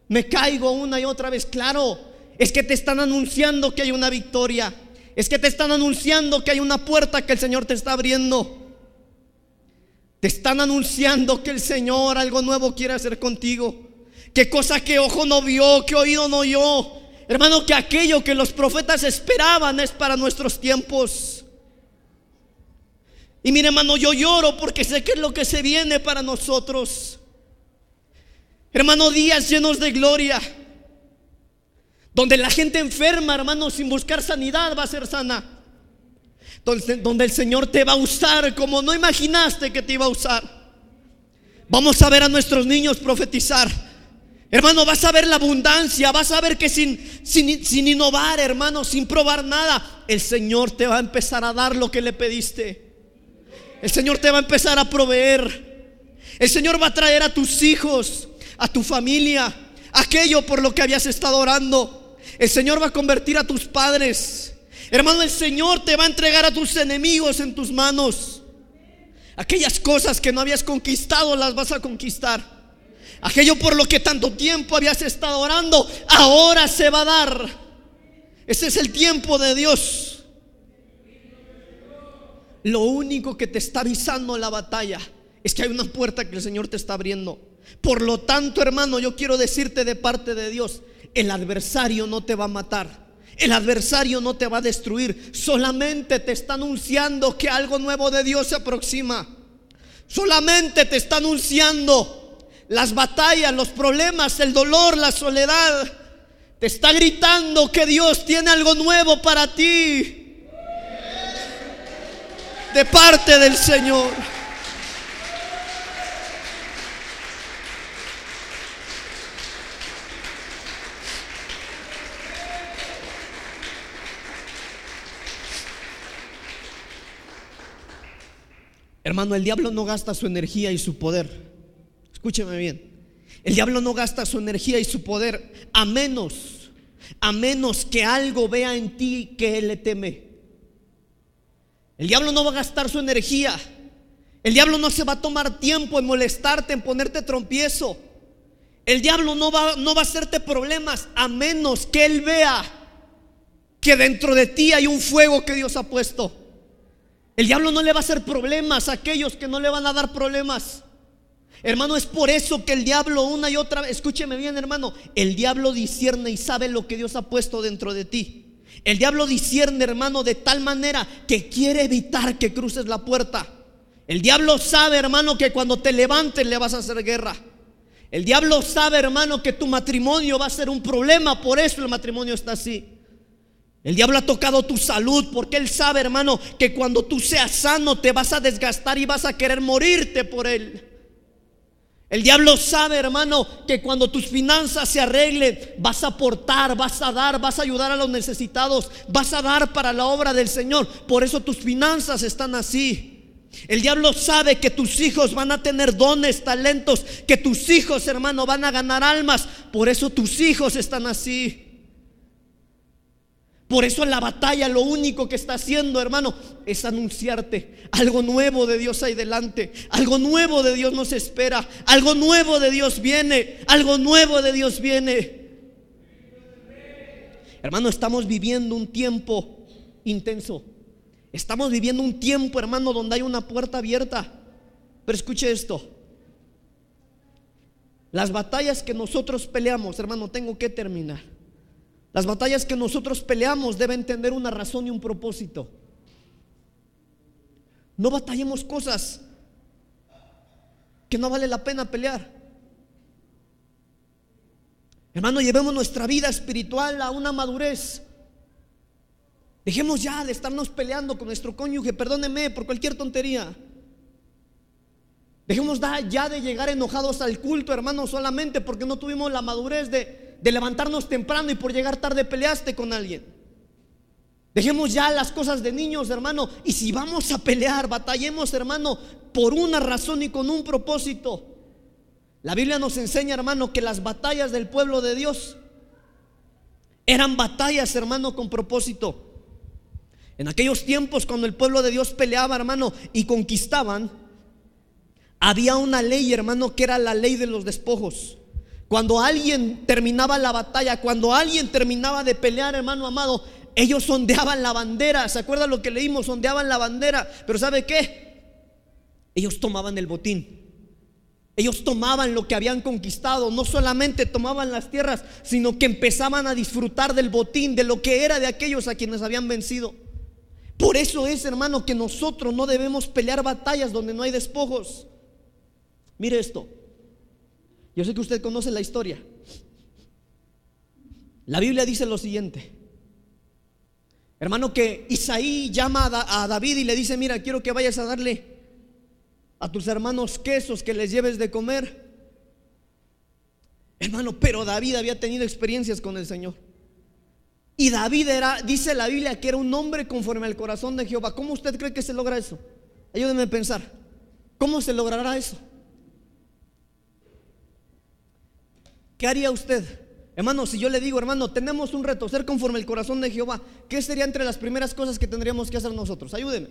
Me caigo una y otra vez. Claro, es que te están anunciando que hay una victoria. Es que te están anunciando que hay una puerta que el Señor te está abriendo. Te están anunciando que el Señor algo nuevo quiere hacer contigo. Que cosa que ojo no vio, que oído no oyó. Hermano, que aquello que los profetas esperaban es para nuestros tiempos. Y mire, hermano, yo lloro porque sé que es lo que se viene para nosotros. Hermano, días llenos de gloria. Donde la gente enferma, hermano, sin buscar sanidad va a ser sana. donde el Señor te va a usar como no imaginaste que te iba a usar. Vamos a ver a nuestros niños profetizar. Hermano, vas a ver la abundancia, vas a ver que sin, sin, sin, innovar, hermano, sin probar nada, el Señor te va a empezar a dar lo que le pediste. El Señor te va a empezar a proveer. El Señor va a traer a tus hijos, a tu familia, aquello por lo que habías estado orando. El Señor va a convertir a tus padres. Hermano, el Señor te va a entregar a tus enemigos en tus manos. Aquellas cosas que no habías conquistado las vas a conquistar. Aquello por lo que tanto tiempo habías estado orando, ahora se va a dar. Ese es el tiempo de Dios. Lo único que te está avisando la batalla es que hay una puerta que el Señor te está abriendo. Por lo tanto, hermano, yo quiero decirte de parte de Dios, el adversario no te va a matar. El adversario no te va a destruir, solamente te está anunciando que algo nuevo de Dios se aproxima. Solamente te está anunciando las batallas, los problemas, el dolor, la soledad. Te está gritando que Dios tiene algo nuevo para ti. De parte del Señor. Hermano, el diablo no gasta su energía y su poder. Escúcheme bien. El diablo no gasta su energía y su poder a menos, a menos que algo vea en ti que él le teme. El diablo no va a gastar su energía. El diablo no se va a tomar tiempo en molestarte, en ponerte trompiezo. El diablo no va, no va a hacerte problemas a menos que él vea que dentro de ti hay un fuego que Dios ha puesto. El diablo no le va a hacer problemas a aquellos que no le van a dar problemas. Hermano, es por eso que el diablo una y otra vez, escúcheme bien hermano, el diablo discierne y sabe lo que Dios ha puesto dentro de ti. El diablo discierne, hermano, de tal manera que quiere evitar que cruces la puerta. El diablo sabe, hermano, que cuando te levantes le vas a hacer guerra. El diablo sabe, hermano, que tu matrimonio va a ser un problema, por eso el matrimonio está así. El diablo ha tocado tu salud porque él sabe, hermano, que cuando tú seas sano te vas a desgastar y vas a querer morirte por él. El diablo sabe, hermano, que cuando tus finanzas se arreglen, vas a aportar, vas a dar, vas a ayudar a los necesitados, vas a dar para la obra del Señor. Por eso tus finanzas están así. El diablo sabe que tus hijos van a tener dones, talentos, que tus hijos, hermano, van a ganar almas. Por eso tus hijos están así. Por eso en la batalla lo único que está haciendo, hermano, es anunciarte algo nuevo de Dios ahí delante. Algo nuevo de Dios nos espera. Algo nuevo de Dios viene. Algo nuevo de Dios viene. Hermano, estamos viviendo un tiempo intenso. Estamos viviendo un tiempo, hermano, donde hay una puerta abierta. Pero escuche esto. Las batallas que nosotros peleamos, hermano, tengo que terminar. Las batallas que nosotros peleamos deben tener una razón y un propósito. No batallemos cosas que no vale la pena pelear. Hermano, llevemos nuestra vida espiritual a una madurez. Dejemos ya de estarnos peleando con nuestro cónyuge, perdóneme por cualquier tontería. Dejemos ya de llegar enojados al culto, hermano, solamente porque no tuvimos la madurez de, de levantarnos temprano y por llegar tarde peleaste con alguien. Dejemos ya las cosas de niños, hermano. Y si vamos a pelear, batallemos, hermano, por una razón y con un propósito. La Biblia nos enseña, hermano, que las batallas del pueblo de Dios eran batallas, hermano, con propósito. En aquellos tiempos, cuando el pueblo de Dios peleaba, hermano, y conquistaban, había una ley, hermano, que era la ley de los despojos. Cuando alguien terminaba la batalla, cuando alguien terminaba de pelear, hermano amado, ellos sondeaban la bandera. ¿Se acuerdan lo que leímos? Sondeaban la bandera. Pero ¿sabe qué? Ellos tomaban el botín. Ellos tomaban lo que habían conquistado. No solamente tomaban las tierras, sino que empezaban a disfrutar del botín, de lo que era de aquellos a quienes habían vencido. Por eso es, hermano, que nosotros no debemos pelear batallas donde no hay despojos. Mire esto. Yo sé que usted conoce la historia. La Biblia dice lo siguiente. Hermano, que Isaí llama a David y le dice, mira, quiero que vayas a darle a tus hermanos quesos que les lleves de comer. Hermano, pero David había tenido experiencias con el Señor. Y David era, dice la Biblia, que era un hombre conforme al corazón de Jehová. ¿Cómo usted cree que se logra eso? Ayúdeme a pensar. ¿Cómo se logrará eso? ¿Qué haría usted? Hermano, si yo le digo, hermano, tenemos un reto, ser conforme al corazón de Jehová, ¿qué sería entre las primeras cosas que tendríamos que hacer nosotros? Ayúdeme.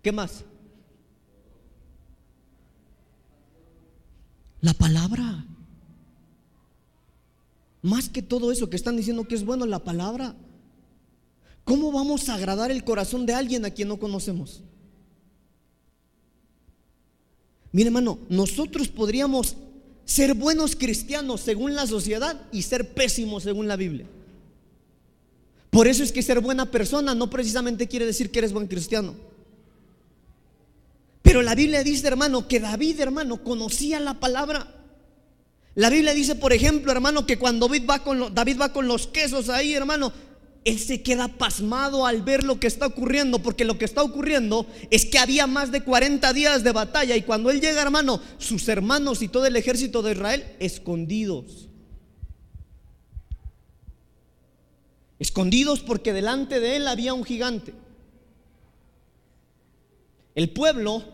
¿Qué más? La palabra. Más que todo eso que están diciendo que es bueno la palabra. ¿Cómo vamos a agradar el corazón de alguien a quien no conocemos? Mire hermano, nosotros podríamos ser buenos cristianos según la sociedad y ser pésimos según la Biblia. Por eso es que ser buena persona no precisamente quiere decir que eres buen cristiano. Pero la Biblia dice, hermano, que David, hermano, conocía la palabra. La Biblia dice, por ejemplo, hermano, que cuando David va con, David va con los quesos ahí, hermano, él se queda pasmado al ver lo que está ocurriendo, porque lo que está ocurriendo es que había más de 40 días de batalla y cuando él llega, hermano, sus hermanos y todo el ejército de Israel escondidos. Escondidos porque delante de él había un gigante. El pueblo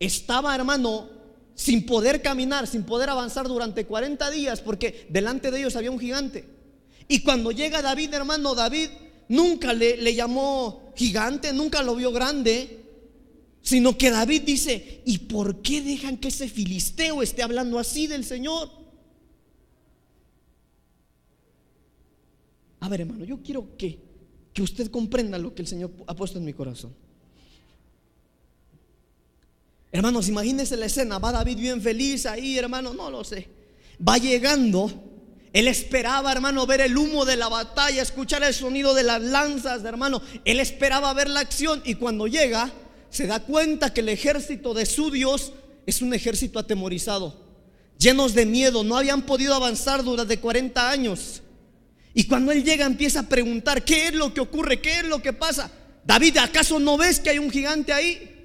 estaba, hermano, sin poder caminar, sin poder avanzar durante 40 días, porque delante de ellos había un gigante. Y cuando llega David, hermano, David nunca le, le llamó gigante, nunca lo vio grande, sino que David dice, ¿y por qué dejan que ese filisteo esté hablando así del Señor? A ver, hermano, yo quiero que, que usted comprenda lo que el Señor ha puesto en mi corazón. Hermanos, imagínense la escena. Va David bien feliz ahí, hermano. No lo sé. Va llegando. Él esperaba, hermano, ver el humo de la batalla, escuchar el sonido de las lanzas, hermano. Él esperaba ver la acción y cuando llega, se da cuenta que el ejército de su Dios es un ejército atemorizado, llenos de miedo. No habían podido avanzar durante 40 años. Y cuando él llega, empieza a preguntar: ¿Qué es lo que ocurre? ¿Qué es lo que pasa? David, ¿acaso no ves que hay un gigante ahí?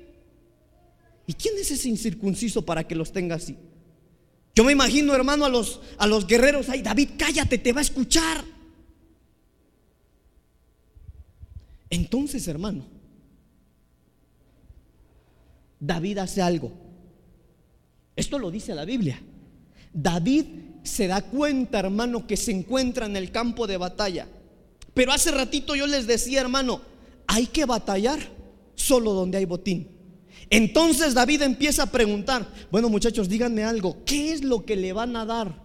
¿Y quién es ese incircunciso para que los tenga así? Yo me imagino, hermano, a los, a los guerreros, ay, David, cállate, te va a escuchar. Entonces, hermano, David hace algo. Esto lo dice la Biblia. David se da cuenta, hermano, que se encuentra en el campo de batalla. Pero hace ratito yo les decía, hermano, hay que batallar solo donde hay botín. Entonces David empieza a preguntar, bueno muchachos, díganme algo, ¿qué es lo que le van a dar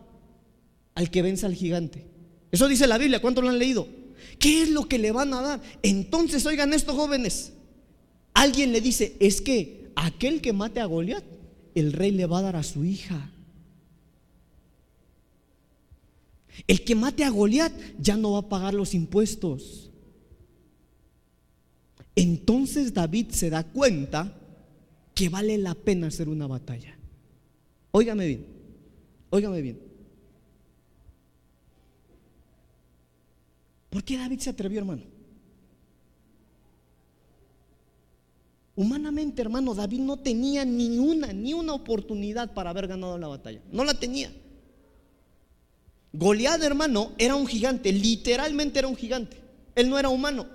al que vence al gigante? Eso dice la Biblia, ¿cuánto lo han leído? ¿Qué es lo que le van a dar? Entonces, oigan estos jóvenes, alguien le dice, es que aquel que mate a Goliat, el rey le va a dar a su hija. El que mate a Goliat ya no va a pagar los impuestos. Entonces David se da cuenta que vale la pena hacer una batalla. Óigame bien, óigame bien. ¿Por qué David se atrevió, hermano? Humanamente, hermano, David no tenía ni una, ni una oportunidad para haber ganado la batalla. No la tenía. Goliat, hermano, era un gigante, literalmente era un gigante. Él no era humano,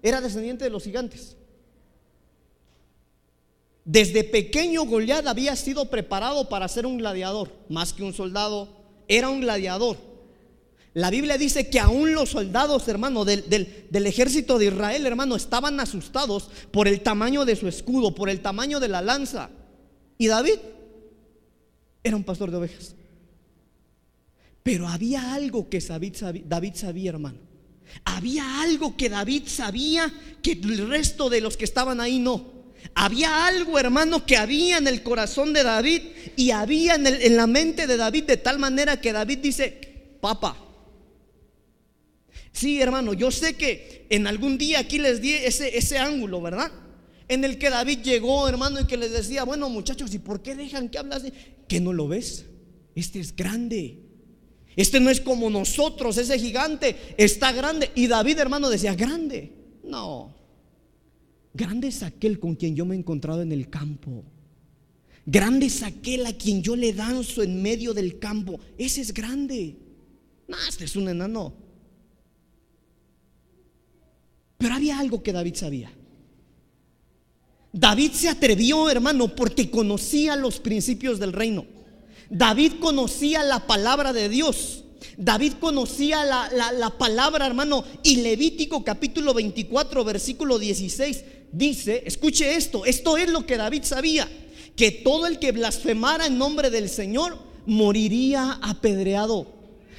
era descendiente de los gigantes. Desde pequeño Goliat había sido preparado para ser un gladiador, más que un soldado, era un gladiador. La Biblia dice que aún los soldados, hermano, del, ejército de Israel, hermano, estaban asustados por el tamaño de su escudo, por el tamaño de la lanza. Y David era un pastor de ovejas. Pero había algo que David sabía, hermano. Había algo que David sabía que el resto de los que estaban ahí no. Había algo, hermano, que había en el corazón de David y había en, la mente de David de tal manera que David dice, papá. Sí, hermano, yo sé que en algún día aquí les di ese, ese ángulo, ¿verdad? En el que David llegó, hermano, y que les decía, bueno, muchachos, ¿y por qué dejan que hablas? ¿Que no lo ves? Este es grande. Este no es como nosotros, ese gigante está grande. Y David, hermano, decía, grande. No. Grande es aquel con quien yo me he encontrado en el campo. Grande es aquel a quien yo le danzo en medio del campo. Ese es grande. No, este es un enano. Pero había algo que David sabía. David se atrevió, hermano, porque conocía los principios del reino. David conocía la palabra de Dios. David conocía la, palabra, hermano, y Levítico capítulo 24, versículo 16 dice, escuche esto, esto es lo que David sabía, que todo el que blasfemara en nombre del Señor moriría apedreado.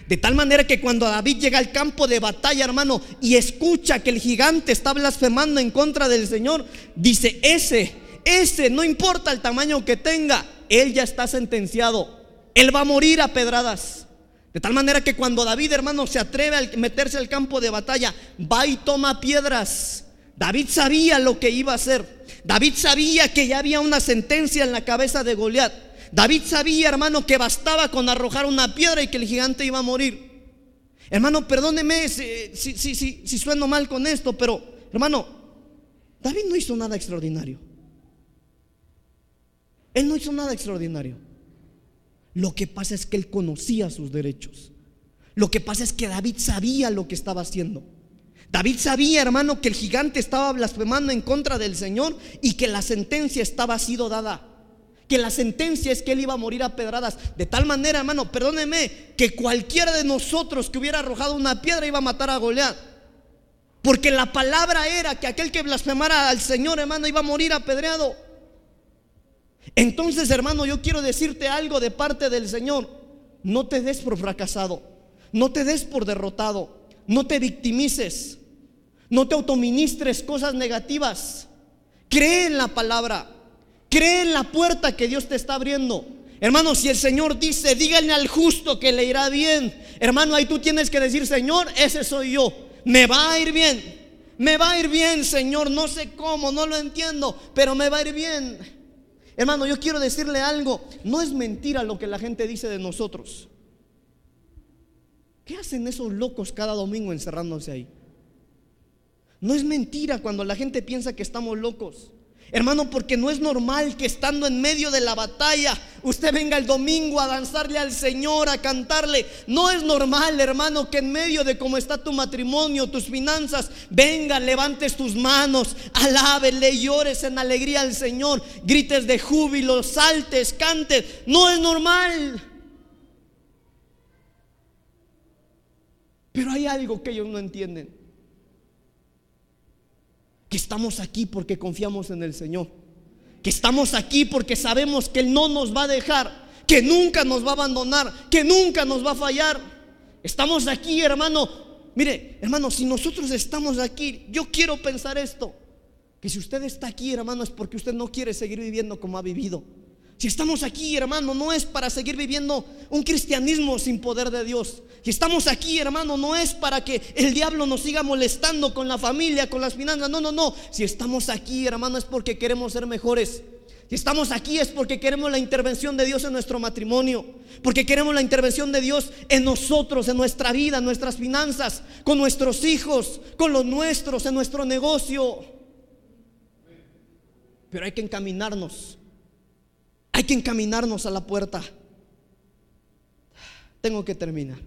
De tal manera que cuando David llega al campo de batalla, hermano, y escucha que el gigante está blasfemando en contra del Señor, dice, ese, ese, no importa el tamaño que tenga, él ya está sentenciado él va a morir a pedradas. De tal manera que cuando David, hermano, se atreve a meterse al campo de batalla, va y toma piedras. David sabía lo que iba a hacer. David sabía que ya había una sentencia en la cabeza de Goliat. David sabía, hermano, que bastaba con arrojar una piedra y que el gigante iba a morir. Hermano, perdóneme si, si, sueno mal con esto, pero, hermano, David no hizo nada extraordinario. Él no hizo nada extraordinario. Lo que pasa es que él conocía sus derechos. Lo que pasa es que David sabía lo que estaba haciendo. David sabía, hermano, que el gigante estaba blasfemando en contra del Señor y que la sentencia estaba sido dada. Que la sentencia es que él iba a morir a pedradas. De tal manera, hermano, perdóneme, que cualquiera de nosotros que hubiera arrojado una piedra iba a matar a Goliat. Porque la palabra era que aquel que blasfemara al Señor, hermano, iba a morir apedreado. Entonces, hermano, yo quiero decirte algo de parte del Señor. No te des por fracasado. No te des por derrotado. No te victimices. No te autoministres cosas negativas. Cree en la palabra. Cree en la puerta que Dios te está abriendo. Hermano, si el Señor dice, díganle al justo que le irá bien. Hermano, ahí tú tienes que decir, Señor, ese soy yo. Me va a ir bien. Me va a ir bien, Señor. No sé cómo, no lo entiendo, pero me va a ir bien. Hermano, yo quiero decirle algo. No es mentira lo que la gente dice de nosotros. ¿Qué hacen esos locos cada domingo encerrándose ahí? No es mentira cuando la gente piensa que estamos locos. Hermano, porque no es normal que estando en medio de la batalla usted venga el domingo a danzarle al Señor, a cantarle. No es normal, hermano, que en medio de cómo está tu matrimonio, tus finanzas, venga, levantes tus manos, alábele, llores en alegría al Señor, grites de júbilo, saltes, cantes. No es normal. Pero hay algo que ellos no entienden que estamos aquí porque confiamos en el Señor, que estamos aquí porque sabemos que Él no nos va a dejar, que nunca nos va a abandonar, que nunca nos va a fallar. Estamos aquí, hermano. Mire, hermano, si nosotros estamos aquí, yo quiero pensar esto, que si usted está aquí, hermano, es porque usted no quiere seguir viviendo como ha vivido. Si estamos aquí, hermano, no es para seguir viviendo un cristianismo sin poder de Dios. Si estamos aquí, hermano, no es para que el diablo nos siga molestando con la familia, con las finanzas. No, no, no. Si estamos aquí, hermano, es porque queremos ser mejores. Si estamos aquí es porque queremos la intervención de Dios en nuestro matrimonio, porque queremos la intervención de Dios en nosotros, en nuestra vida, en nuestras finanzas, con nuestros hijos, con los nuestros, en nuestro negocio. Pero hay que encaminarnos hay que encaminarnos a la puerta. Tengo que terminar.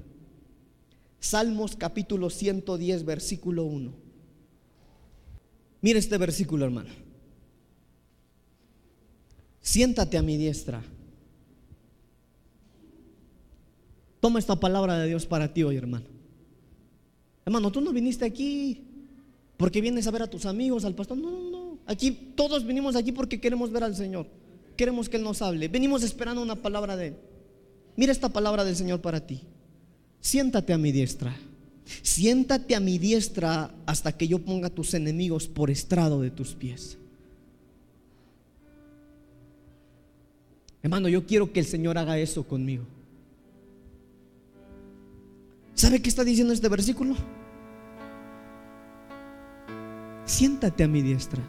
Salmos capítulo 110, versículo 1. Mira este versículo, hermano. Siéntate a mi diestra. Toma esta palabra de Dios para ti hoy, hermano. Hermano, tú no viniste aquí porque vienes a ver a tus amigos, al pastor. No, no, no. Aquí todos vinimos aquí porque queremos ver al Señor queremos que Él nos hable. Venimos esperando una palabra de Él. Mira esta palabra del Señor para ti. Siéntate a mi diestra. Siéntate a mi diestra hasta que yo ponga a tus enemigos por estrado de tus pies. Hermano, yo quiero que el Señor haga eso conmigo. ¿Sabe qué está diciendo este versículo? Siéntate a mi diestra.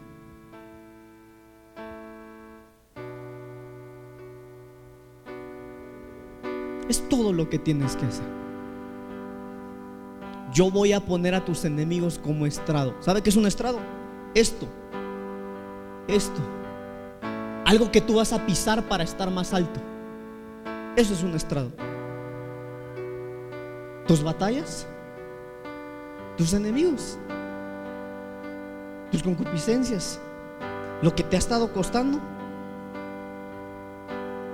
Es todo lo que tienes que hacer. yo voy a poner a tus enemigos como estrado. ¿Sabe qué es un estrado? Esto. Esto. Algo que tú vas a pisar para estar más alto. Eso es un estrado. Tus batallas, tus enemigos, tus concupiscencias, lo que te ha estado costando.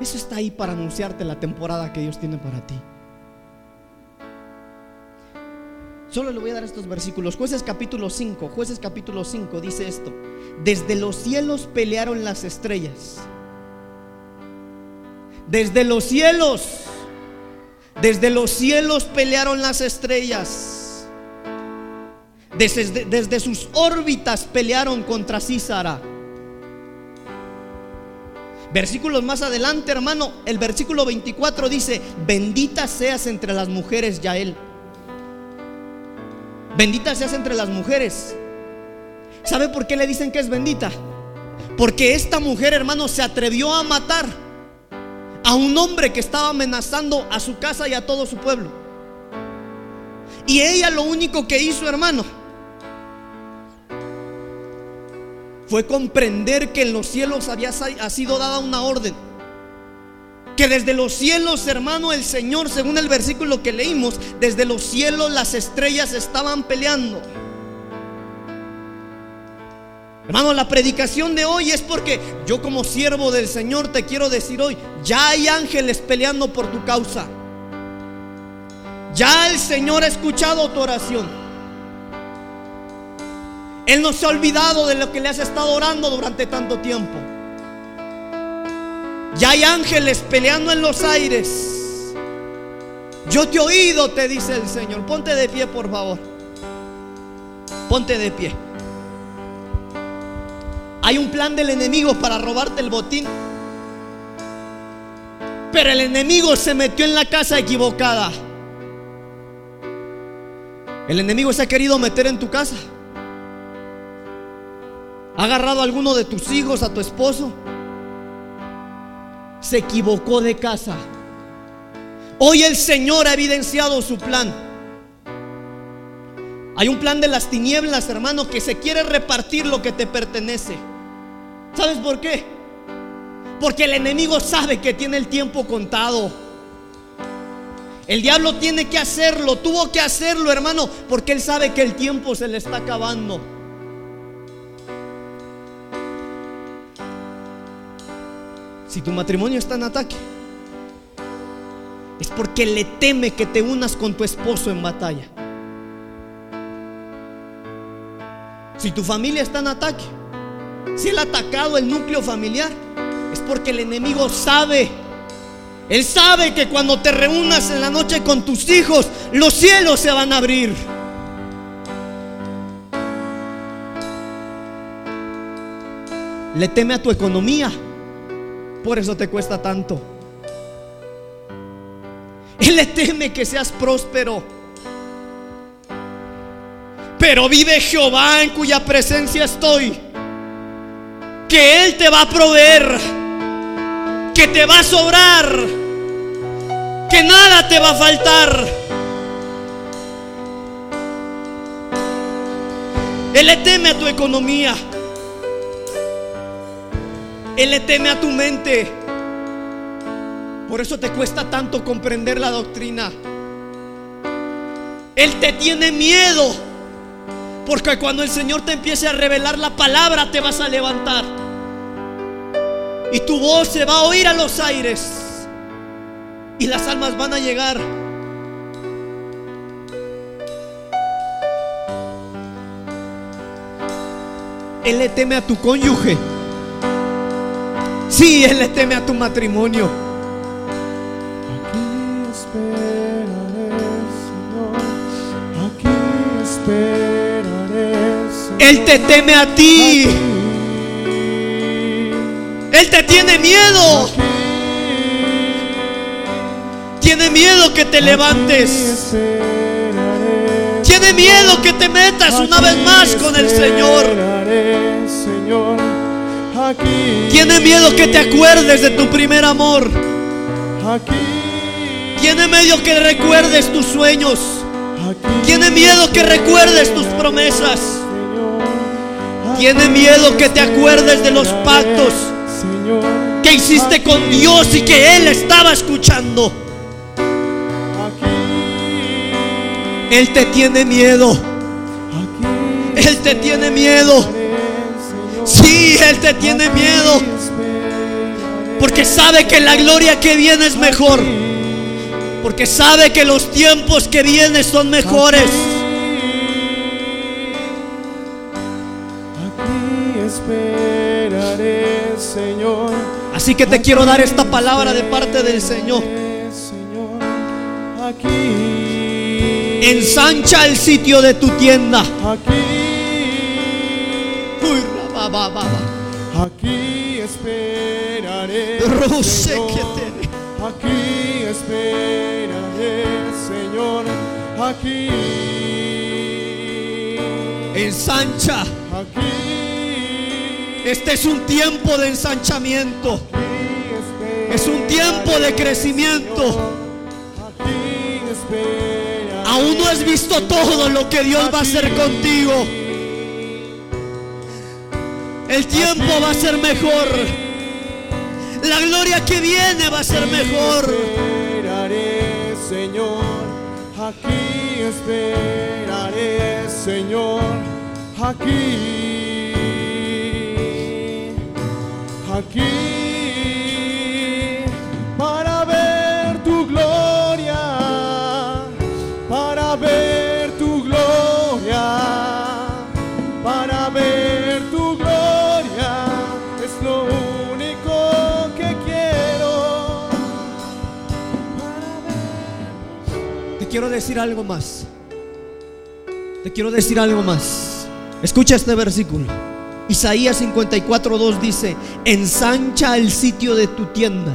Eso está ahí para anunciarte la temporada que Dios tiene para ti. Solo le voy a dar estos versículos. Jueces capítulo 5, jueces capítulo 5 dice esto. Desde los cielos pelearon las estrellas. Desde los cielos, desde los cielos pelearon las estrellas. Desde, desde sus órbitas pelearon contra Císara. Versículos más adelante, hermano, el versículo 24 dice, bendita seas entre las mujeres, Yael. Bendita seas entre las mujeres. ¿Sabe por qué le dicen que es bendita? Porque esta mujer, hermano, se atrevió a matar a un hombre que estaba amenazando a su casa y a todo su pueblo. Y ella lo único que hizo, hermano, fue comprender que en los cielos había ha sido dada una orden que desde los cielos, hermano, el Señor, según el versículo que leímos, desde los cielos las estrellas estaban peleando. Hermano, la predicación de hoy es porque yo como siervo del Señor te quiero decir hoy, ya hay ángeles peleando por tu causa. Ya el Señor ha escuchado tu oración. Él no se ha olvidado de lo que le has estado orando durante tanto tiempo. Ya hay ángeles peleando en los aires. Yo te he oído, te dice el Señor. Ponte de pie, por favor. Ponte de pie. Hay un plan del enemigo para robarte el botín. Pero el enemigo se metió en la casa equivocada. El enemigo se ha querido meter en tu casa. Ha agarrado a alguno de tus hijos, a tu esposo se equivocó de casa. Hoy el Señor ha evidenciado su plan. Hay un plan de las tinieblas, hermano, que se quiere repartir lo que te pertenece. ¿Sabes por qué? Porque el enemigo sabe que tiene el tiempo contado. El diablo tiene que hacerlo, tuvo que hacerlo, hermano, porque él sabe que el tiempo se le está acabando. Si tu matrimonio está en ataque, es porque le teme que te unas con tu esposo en batalla. Si tu familia está en ataque, si él ha atacado el núcleo familiar, es porque el enemigo sabe. Él sabe que cuando te reúnas en la noche con tus hijos, los cielos se van a abrir. Le teme a tu economía. Por eso te cuesta tanto. Él le teme que seas próspero. Pero vive Jehová en cuya presencia estoy. Que Él te va a proveer. Que te va a sobrar. Que nada te va a faltar. Él le teme a tu economía. Él le teme a tu mente. Por eso te cuesta tanto comprender la doctrina. Él te tiene miedo. Porque cuando el Señor te empiece a revelar la palabra, te vas a levantar. Y tu voz se va a oír a los aires. Y las almas van a llegar. Él le teme a tu cónyuge. Sí, Él le teme a tu matrimonio. Aquí esperaré, Señor. Aquí esperaré, Señor. Él te teme a ti. Aquí, Él te tiene miedo. aquí, Tiene miedo que te aquí levantes. Tiene miedo que te metas una vez más con el Señor. Señor. Aquí, Tiene miedo que te acuerdes de tu primer amor. aquí, Tiene miedo que recuerdes tus sueños. Aquí Tiene miedo que recuerdes tus promesas. Señor. Tiene miedo que te acuerdes de los pactos Señor. que hiciste con Dios y que Él estaba escuchando. Él te tiene miedo. Él te tiene miedo. Sí, Él te tiene miedo. Porque sabe que la gloria que viene es mejor. Porque sabe que los tiempos que vienen son mejores. Aquí esperaré, Señor. Así que te quiero dar esta palabra de parte del Señor. Ensancha el sitio de tu tienda. Aquí. Uy, Aquí esperaré. Señor. Aquí esperaré, Señor. Aquí. Ensancha. Aquí. Este es un tiempo de ensanchamiento. Es un tiempo de crecimiento. Aún no has visto todo lo que Dios va a hacer contigo. El tiempo va a ser mejor. La gloria que viene va a ser mejor. Esperaré, Señor. Aquí esperaré, Señor. Aquí. Aquí. Decir algo más. Te quiero decir algo más. Escucha este versículo. Isaías 54:2 dice, ensancha el sitio de tu tienda.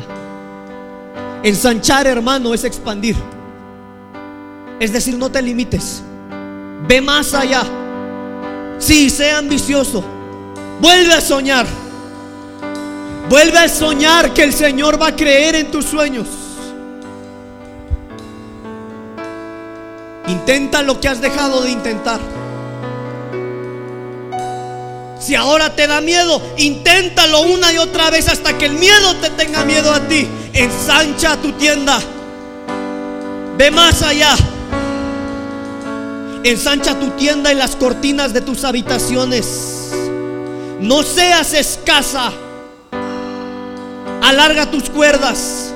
Ensanchar, hermano, es expandir. Es decir, no te limites. Ve más allá. Sí, sea ambicioso. Vuelve a soñar. Vuelve a soñar que el Señor va a creer en tus sueños. Intenta lo que has dejado de intentar. Si ahora te da miedo, inténtalo una y otra vez hasta que el miedo te tenga miedo a ti. Ensancha tu tienda. Ve más allá. Ensancha tu tienda y las cortinas de tus habitaciones. No seas escasa. Alarga tus cuerdas.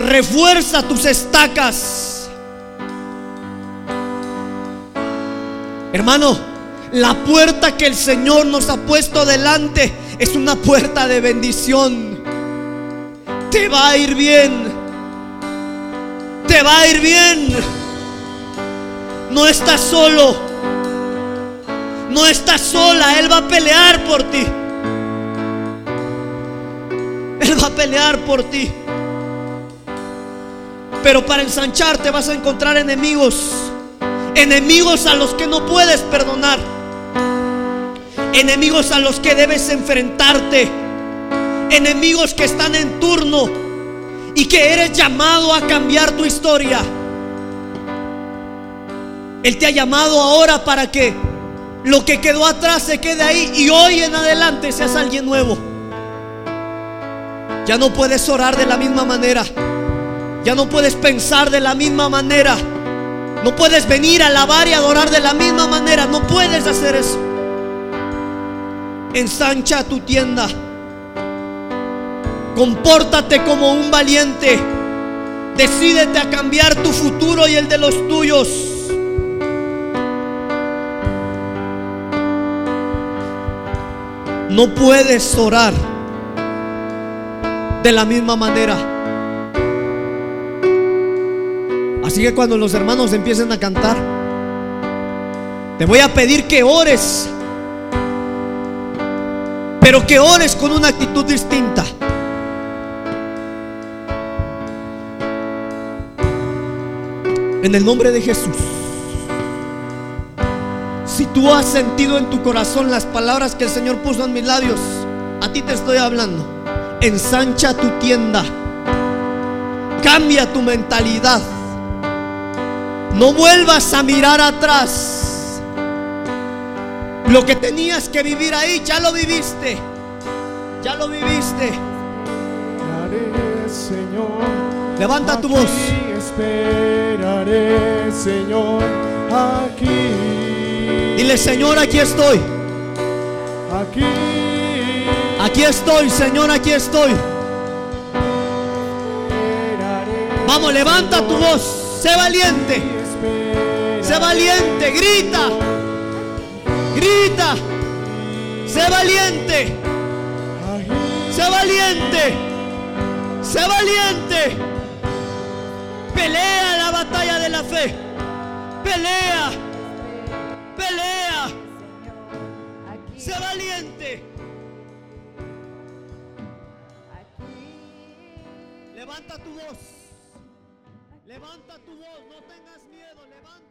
Refuerza tus estacas. Hermano, la puerta que el Señor nos ha puesto delante es una puerta de bendición. Te va a ir bien. Te va a ir bien. No estás solo. No estás sola. Él va a pelear por ti. Él va a pelear por ti. Pero para ensancharte vas a encontrar enemigos. Enemigos a los que no puedes perdonar. Enemigos a los que debes enfrentarte. Enemigos que están en turno y que eres llamado a cambiar tu historia. Él te ha llamado ahora para que lo que quedó atrás se quede ahí y hoy en adelante seas alguien nuevo. Ya no puedes orar de la misma manera. Ya no puedes pensar de la misma manera. No puedes venir a alabar y adorar de la misma manera. No puedes hacer eso. Ensancha tu tienda. Compórtate como un valiente. Decídete a cambiar tu futuro y el de los tuyos. No puedes orar de la misma manera. Así que cuando los hermanos empiecen a cantar, te voy a pedir que ores, pero que ores con una actitud distinta. En el nombre de Jesús. Si tú has sentido en tu corazón las palabras que el Señor puso en mis labios, a ti te estoy hablando. Ensancha tu tienda. Cambia tu mentalidad. No vuelvas a mirar atrás. Lo que tenías que vivir ahí, ya lo viviste. Ya lo viviste. Señor. Levanta tu voz. Esperaré, Señor, aquí. Dile, Señor, aquí estoy. Aquí. Aquí estoy, Señor, aquí estoy. Vamos, levanta tu voz. Sé valiente. Sé valiente. Grita. Grita. Sé valiente. Sé valiente. Sé valiente. Pelea la batalla de la fe. Pelea. Pelea. Sé valiente. Levanta tu voz. Levanta tu voz. No tengas miedo. Levanta